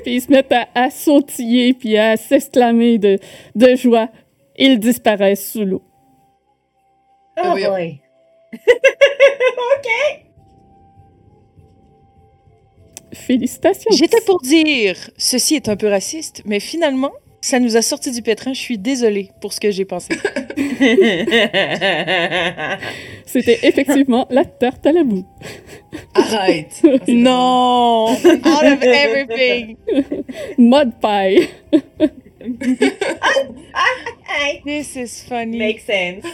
Puis ils se mettent à, à sautiller puis à s'exclamer de, de joie. Ils disparaissent sous l'eau.
Oh
oui.
boy.
Félicitations.
J'étais pour dire, ceci est un peu raciste, mais finalement, ça nous a sorti du pétrin. Je suis désolée pour ce que j'ai pensé.
C'était effectivement la tarte à la boue.
Arrête!
non! Out of everything!
Mud pie.
This is funny.
Makes sense.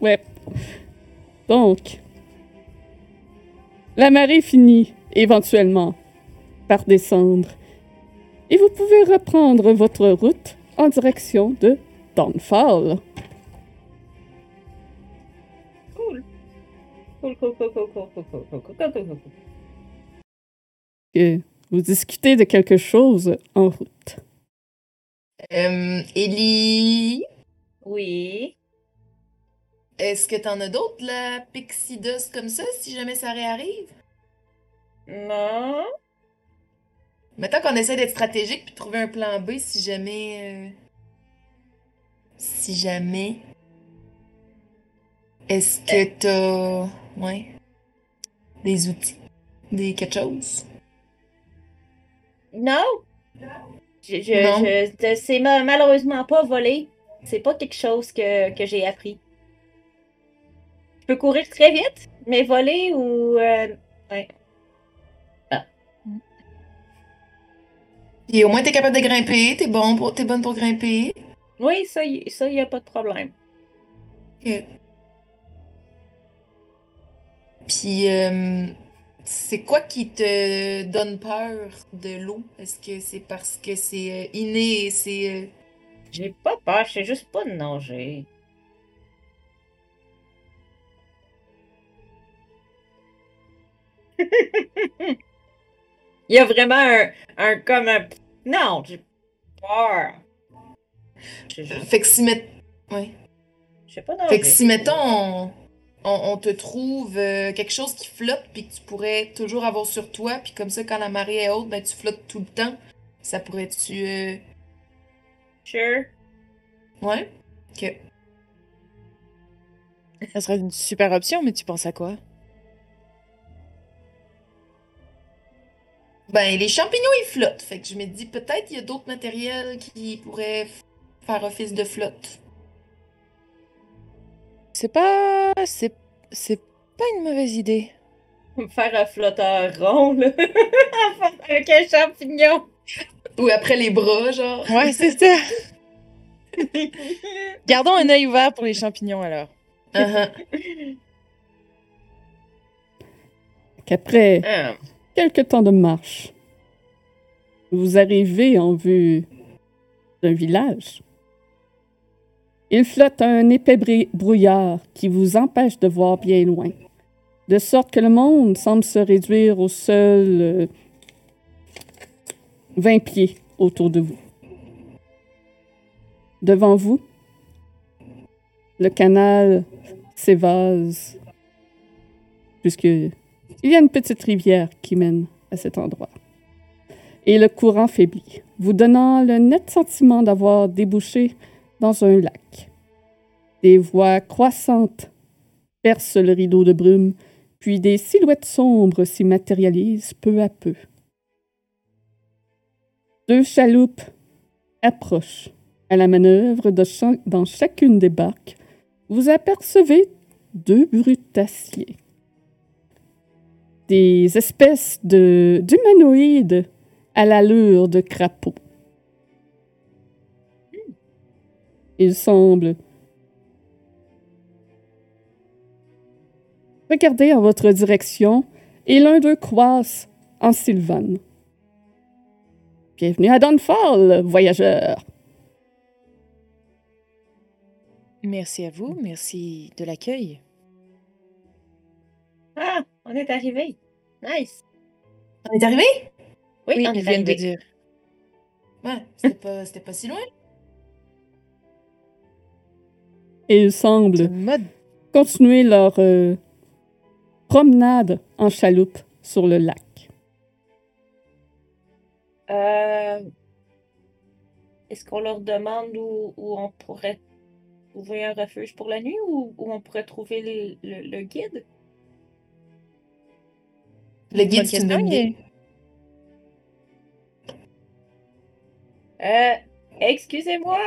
Ouais. Donc, la marée finit éventuellement par descendre. Et vous pouvez reprendre votre route en direction de Dawnfall.
Cool. Cool, cool, cool, cool, cool, cool, cool, cool, cool, cool, cool, cool.
Que vous discutez de quelque chose en route.
Euh, Ellie,
Oui?
est-ce que t'en as d'autres, la pixie dust comme ça, si jamais ça réarrive?
Non.
Mettons qu'on essaie d'être stratégique puis de trouver un plan B si jamais. euh, Si jamais. Est-ce que t'as. Ouais. Des outils? Des quelque chose?
Non. Je, je,
Non.
je- de- c'est ma- malheureusement pas volé. C'est pas quelque chose que, que j'ai appris. Je peux courir très vite, mais voler ou. euh,
Puis au moins t'es capable de grimper, t'es bon pour, t'es bonne pour grimper.
Oui, ça, y- ça, y a pas de problème.
Ok. Puis euh, c'est quoi qui te donne peur de l'eau? Est-ce que c'est parce que c'est euh, inné et c'est. euh,
J'ai pas peur, je sais juste pas de nager. Il y a vraiment un, un comme un. Non, j'ai peur. Je je-
Fait que si, met-
je sais pas
Fait que si, mettons, on, on- on te trouve euh, quelque chose qui flotte, puis que tu pourrais toujours avoir sur toi, puis comme ça, quand la marée est haute, ben tu flottes tout le temps, ça pourrait-tu... euh,
Sure.
Ouais? Ok.
Ça serait une super option, mais tu penses à quoi?
Ben, les champignons, ils flottent. Fait que je me dis, peut-être il y a d'autres matériels qui pourraient faire office de flotte.
C'est pas. C'est. C'est pas une mauvaise idée.
Faire un flotteur rond, là. Avec un champignon.
Ou après les bras, genre.
Ouais, c'est ça. Gardons un œil ouvert pour les champignons alors.
Uh-huh.
Qu'après
Ah.
Quelques temps de marche, vous arrivez en vue d'un village. Il flotte un épais brouillard qui vous empêche de voir bien loin, de sorte que le monde semble se réduire au seul euh, 20 pieds autour de vous. Devant vous, le canal s'évase, puisque il y a une petite rivière qui mène à cet endroit. Et le courant faiblit, vous donnant le net sentiment d'avoir débouché dans un lac. Des voix croissantes percent le rideau de brume, puis des silhouettes sombres s'y matérialisent peu à peu. Deux chaloupes approchent. À la manœuvre dans chacune des barques, vous apercevez deux brutassiers des espèces de d'humanoïdes à l'allure de crapauds. Ils semblent regarder en votre direction et l'un d'eux croise en Sylvane. Bienvenue à Downfall, voyageur.
Merci à vous, merci de l'accueil.
Ah, on est arrivé. Nice.
On est arrivé?
Oui,
Oui,
on est
viennent de
arrivé.
dire.
Ouais, c'était pas, c'était pas si loin.
Et ils semblent continuer leur euh, promenade en chaloupe sur le lac.
Euh, Est-ce qu'on leur demande où, où on pourrait trouver un refuge pour la nuit ou où on pourrait trouver les- le, le guide?
Le guide, c'est une
question,
bonne idée.
Euh, excusez-moi!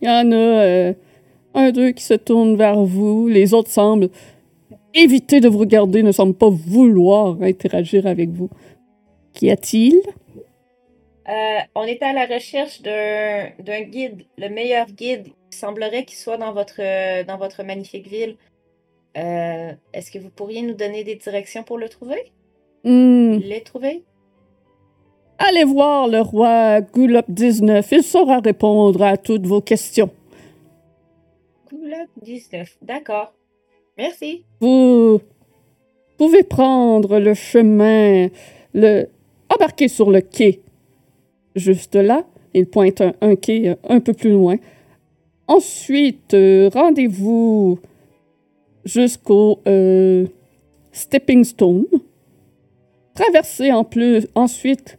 Il y en a euh, un d'eux qui se tourne vers vous. Les autres semblent éviter de vous regarder, ne semblent pas vouloir interagir avec vous. Qu'y a-t-il?
Euh, on est à la recherche d'un d'un guide, le meilleur guide. Il semblerait qu'il soit dans votre, dans votre magnifique ville. Euh, Est-ce que vous pourriez nous donner des directions pour le trouver?
Hmm,
Les trouver?
Allez voir le roi Gulop 19. Il saura répondre à toutes vos questions.
Goulab 19. D'accord. Merci.
Vous pouvez prendre le chemin, le embarquer sur le quai. Juste là, il pointe un, un quai euh, un peu plus loin. Ensuite, euh, rendez-vous jusqu'au euh, Stepping Stone. Traversez en plus ensuite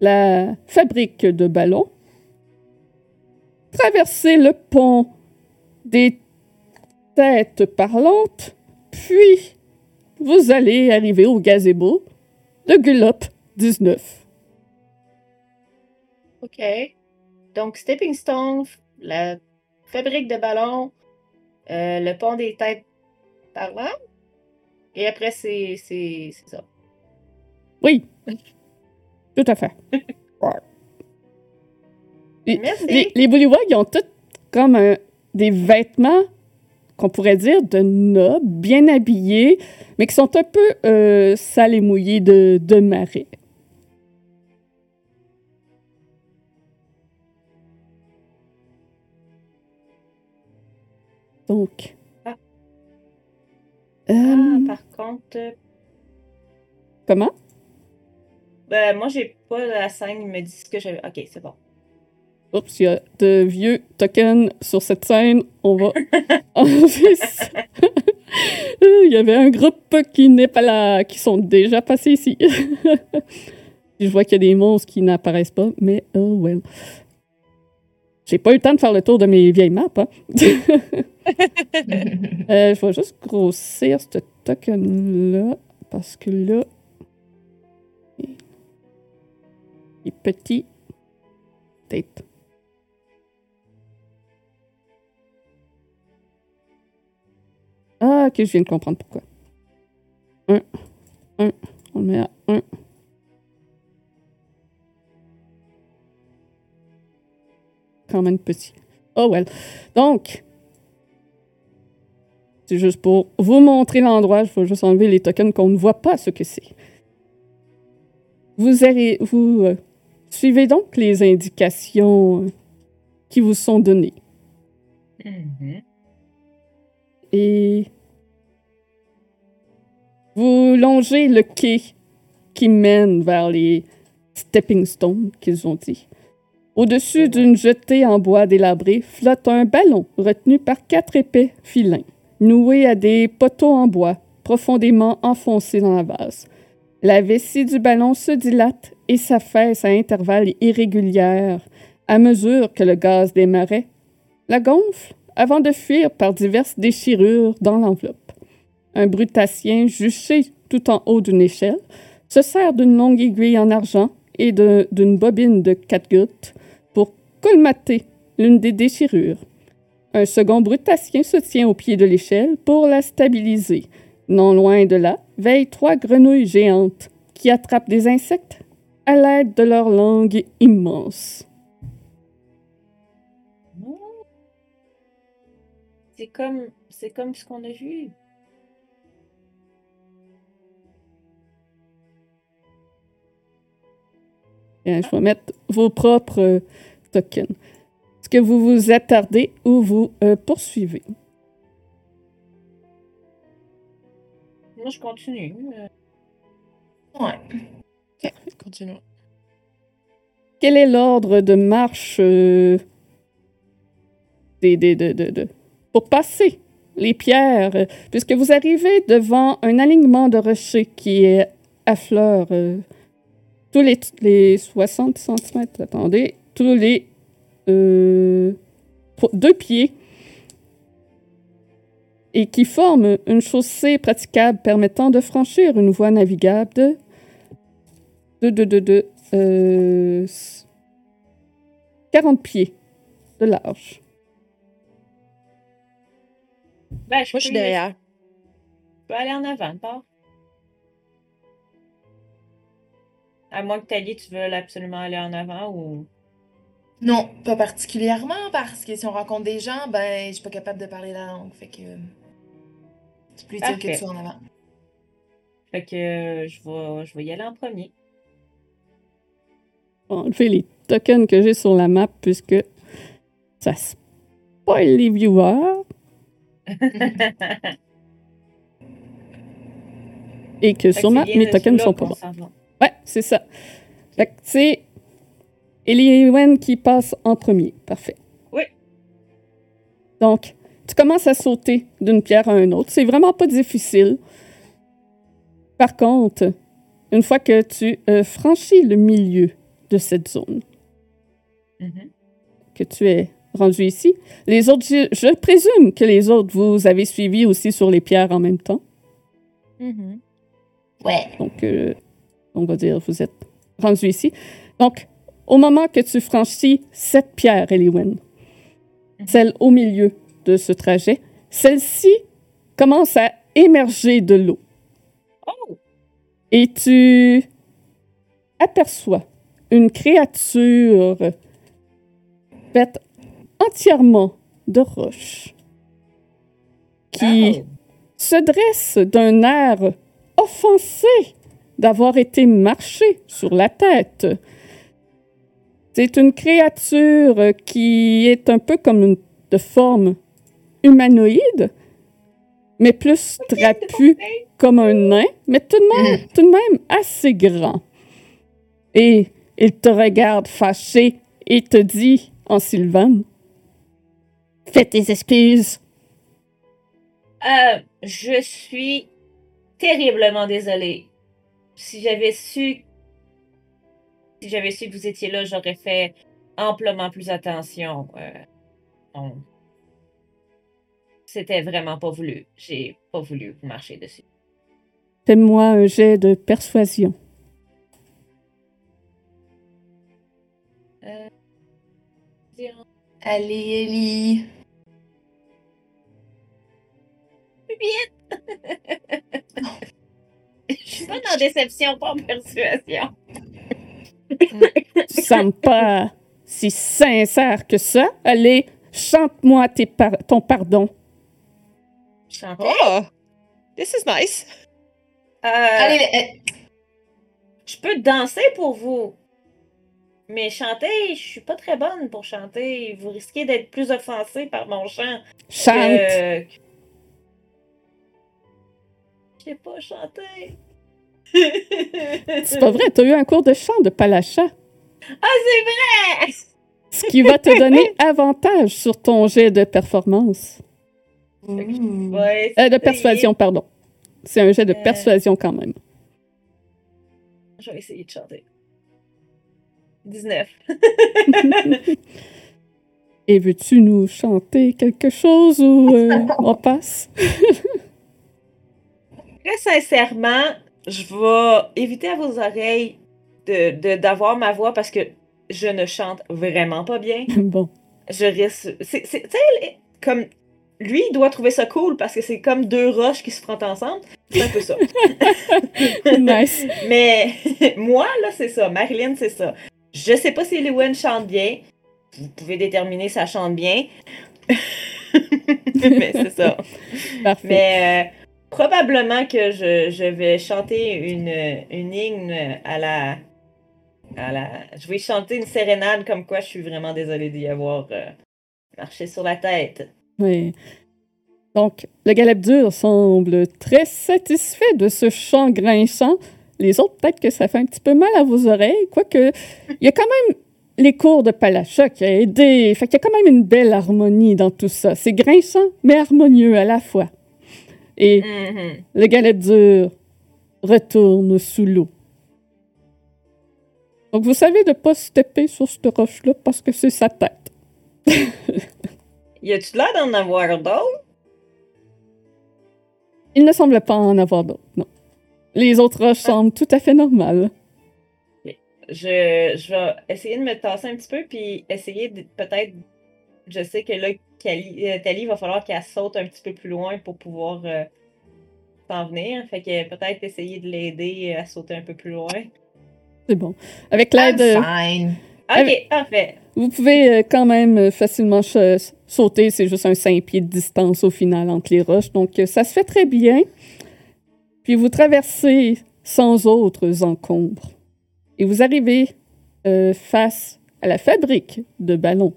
la fabrique de ballons. Traversez le pont des têtes parlantes, puis vous allez arriver au gazebo de Gulop 19.
OK. Donc, Stepping Stone, la fabrique de ballons, euh, le pont des têtes parlantes. Et après, c'est c'est- c'est ça.
Oui, tout à fait. Les,
Merci.
les, les Bullywugs, ils ont tous comme un- des vêtements qu'on pourrait dire de nobles, bien habillés, mais qui sont un peu euh, sales et mouillés de, de marée. Donc.
Ah.
Euh,
par contre, euh,
comment?
ben, moi, j'ai pas la scène, il me dit ce que j'avais. OK, c'est bon.
Oups, il y a de vieux tokens sur cette scène. On va enlever ça. il y avait un groupe qui n'est pas là, qui sont déjà passés ici. Je vois qu'il y a des monstres qui n'apparaissent pas, mais oh well. J'ai pas eu le temps de faire le tour de mes vieilles maps. Hein. Euh, je vais juste grossir ce token-là. Parce que là. Il est petit. Peut-être. Ah, ok, je viens de comprendre pourquoi. Un. Un. On le met à un. Quand même petit. Oh well. Donc, c'est juste pour vous montrer l'endroit. Je vais juste enlever les tokens qu'on ne voit pas ce que c'est. Vous, vous euh, suivez donc les indications euh, qui vous sont données.
Mhm.
Et vous longez le quai qui mène vers les stepping stones qu'ils ont dit. Au-dessus d'une jetée en bois délabré flotte un ballon retenu par quatre épais filins, noués à des poteaux en bois profondément enfoncés dans la vase. La vessie du ballon se dilate et s'affaisse à intervalles irréguliers à mesure que le gaz des marais la gonfle avant de fuir par diverses déchirures dans l'enveloppe. Un brutacien juché tout en haut d'une échelle se sert d'une longue aiguille en argent et d'une bobine de quatre gouttes pour colmater l'une des déchirures. Un second brutacien se tient au pied de l'échelle pour la stabiliser. Non loin de là veillent trois grenouilles géantes qui attrapent des insectes à l'aide de leur langue immense.
C'est comme, c'est comme ce qu'on a vu.
je vais mettre vos propres euh, tokens. Que vous vous attardez ou vous euh, poursuivez?
Moi, je continue. Euh.
Ouais.
Ok, continue.
Quel est l'ordre de marche des, des, de, de, de, pour passer les pierres, puisque vous arrivez devant un alignement de rochers qui est à fleur tous les, les 60 cm, attendez, tous les euh, deux pieds et qui forment une chaussée praticable permettant de franchir une voie navigable de, de, de, de, de euh, 40 pieds de large.
Ben, je
Moi, je suis derrière.
Je peux aller en avant, pas? À moins que Tali, tu veux absolument aller en avant ou.
Non, pas particulièrement, parce que si on rencontre des gens, ben, je suis pas capable de parler la langue. Fait que. C'est plus utile que tu en avant.
Fait que euh, je, vais, je vais y aller en premier.
enlever les tokens que j'ai sur la map puisque ça spoil les viewers. Et que sur map, mes tokens ne sont pas bons. Ouais, c'est ça. C'est Eliwen qui passe en premier. Parfait.
Oui.
Donc, tu commences à sauter d'une pierre à une autre. C'est vraiment pas difficile. Par contre, une fois que tu euh, franchis le milieu de cette zone,
mm-hmm.
que tu es rendu ici, les autres, je, présume que les autres, vous avez suivi aussi sur les pierres en même temps.
Mm-hmm. Ouais.
Donc, euh, on va dire, vous êtes rendu ici. Donc, au moment que tu franchis cette pierre, Eliwen, celle au milieu de ce trajet, celle-ci commence à émerger de l'eau.
Oh!
Et tu aperçois une créature faite entièrement de roches qui
Oh!
se dresse d'un air offensé d'avoir été marché sur la tête. C'est une créature qui est un peu comme une, de forme humanoïde, mais plus trapue comme un nain, mais tout de même, tout de même assez grand. Et il te regarde fâché et te dit en sylvane Fais tes excuses.
Euh, je suis terriblement désolée. Si j'avais su. Si j'avais su que vous étiez là, j'aurais fait amplement plus attention. Euh, C'était vraiment pas voulu. J'ai pas voulu vous marcher dessus.
Fais-moi un jet de persuasion.
Euh...
Allez, Ellie.
Je suis pas dans déception, pas en persuasion.
Tu sembles pas si sincère que ça. Allez, chante-moi par- ton pardon.
Oh! This is nice.
Euh,
Allez, euh,
Je peux danser pour vous. Mais chanter, je suis pas très bonne pour chanter. Vous risquez d'être plus offensé par mon chant.
Chante.
que- Je sais pas chanter.
C'est pas vrai, t'as eu un cours de chant de Palacha.
Ah, c'est vrai!
Ce qui va te donner avantage sur ton jet de performance.
Ouais,
Euh, de persuasion, pardon. C'est un jet de
Euh.
persuasion quand même.
Je vais essayer de chanter. 19.
Et veux-tu nous chanter quelque chose ou euh, on passe?
Très sincèrement, je vais éviter à vos oreilles de, d'avoir ma voix parce que je ne chante vraiment pas bien.
bon.
Je risque. C'est, c'est- tu sais, les- comme. Lui, il doit trouver ça cool parce que c'est comme deux roches qui se frottent ensemble. C'est un peu ça.
Nice.
Mais moi, là, c'est ça. Marilyn, c'est ça. Je sais pas si Lewen chante bien. Vous pouvez déterminer si elle chante bien. Mais c'est ça.
Parfait.
Mais euh, probablement que je, je vais chanter une, une hymne à la, à la. Je vais chanter une sérénade comme quoi je suis vraiment désolée d'y avoir euh, marché sur la tête.
Oui. Donc, le galep dur semble très satisfait de ce chant grinçant. Les autres, peut-être que ça fait un petit peu mal à vos oreilles, quoique il y a quand même les cours de Palacha qui a aidé. Fait y a quand même une belle harmonie dans tout ça. C'est grinçant, mais harmonieux à la fois. Et
Mhm.
le galep dur retourne sous l'eau. Donc, vous savez de ne pas stepper sur cette roche-là parce que c'est sa tête.
Y a-tu l'air d'en avoir d'autres?
Il ne semble pas en avoir d'autres, non. Les autres roches semblent tout à fait normales.
Je, je vais essayer de me tasser un petit peu, puis essayer de peut-être. Je sais que là, Tali, il va falloir qu'elle saute un petit peu plus loin pour pouvoir euh, s'en venir. Fait que peut-être essayer de l'aider à sauter un peu plus loin.
C'est bon. Avec l'aide, euh,
fine.
Ok,
Avec-
parfait.
vous pouvez euh, quand même euh, facilement sauter. C'est juste un 5 pieds de distance au final entre les roches. Donc, euh, ça se fait très bien. Puis vous traversez sans autres encombres. Et vous arrivez euh, face à la fabrique de ballons.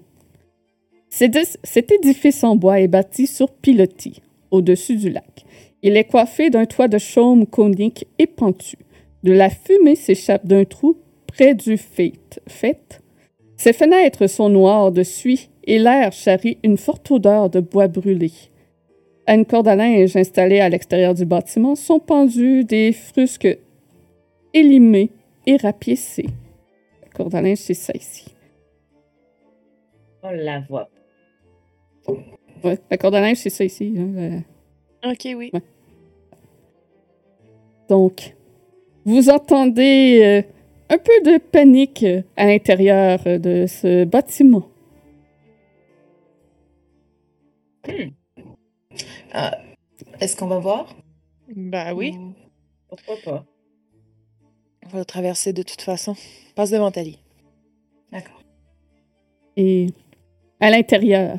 Cet édi- cet édifice en bois est bâti sur pilotis, au-dessus du lac. Il est coiffé d'un toit de chaume conique et pentu. De la fumée s'échappe d'un trou près du fait. Ses fenêtres sont noires de suie et l'air charrie une forte odeur de bois brûlé. À une corde à linge installée à l'extérieur du bâtiment sont pendus des frusques élimés et rapiécés. La corde à linge, c'est ça ici.
On la voit.
Ouais, la corde à linge, c'est ça ici. hein, la-
Ok, oui.
Donc, vous entendez euh, un peu de panique euh, à l'intérieur euh, de ce bâtiment.
Est-ce qu'on va voir?
Bah oui.
Ou-
Pourquoi pas?
On va le traverser de toute façon. Passe devant Tali.
D'accord.
et à l'intérieur.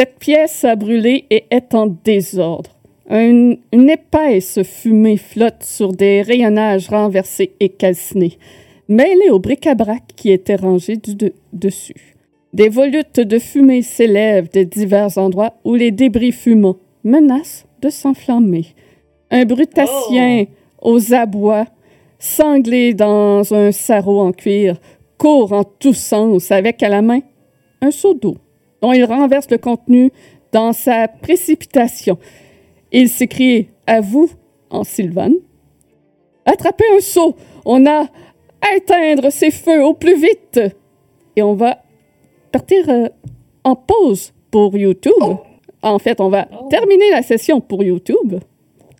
Cette pièce a brûlé et est en désordre. Un- une épaisse fumée flotte sur des rayonnages renversés et calcinés, mêlés au bric-à-brac qui était rangé du de- dessus. Des volutes de fumée s'élèvent de divers endroits où les débris fumants menacent de s'enflammer. Un brutacien aux abois, sanglé dans un sarrau en cuir, court en tous sens avec à la main un seau d'eau dont il renverse le contenu dans sa précipitation. Il s'écrie à vous en sylvane. Attrapez un seau. On a éteindre ces feux au plus vite. Et on va partir euh, en pause pour YouTube. En fait, on va
Oh.
terminer la session pour YouTube.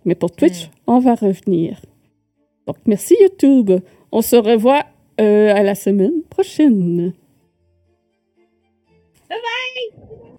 Mais pour Twitch, on va revenir. Donc, merci YouTube. On se revoit euh, à la semaine prochaine.
拜拜。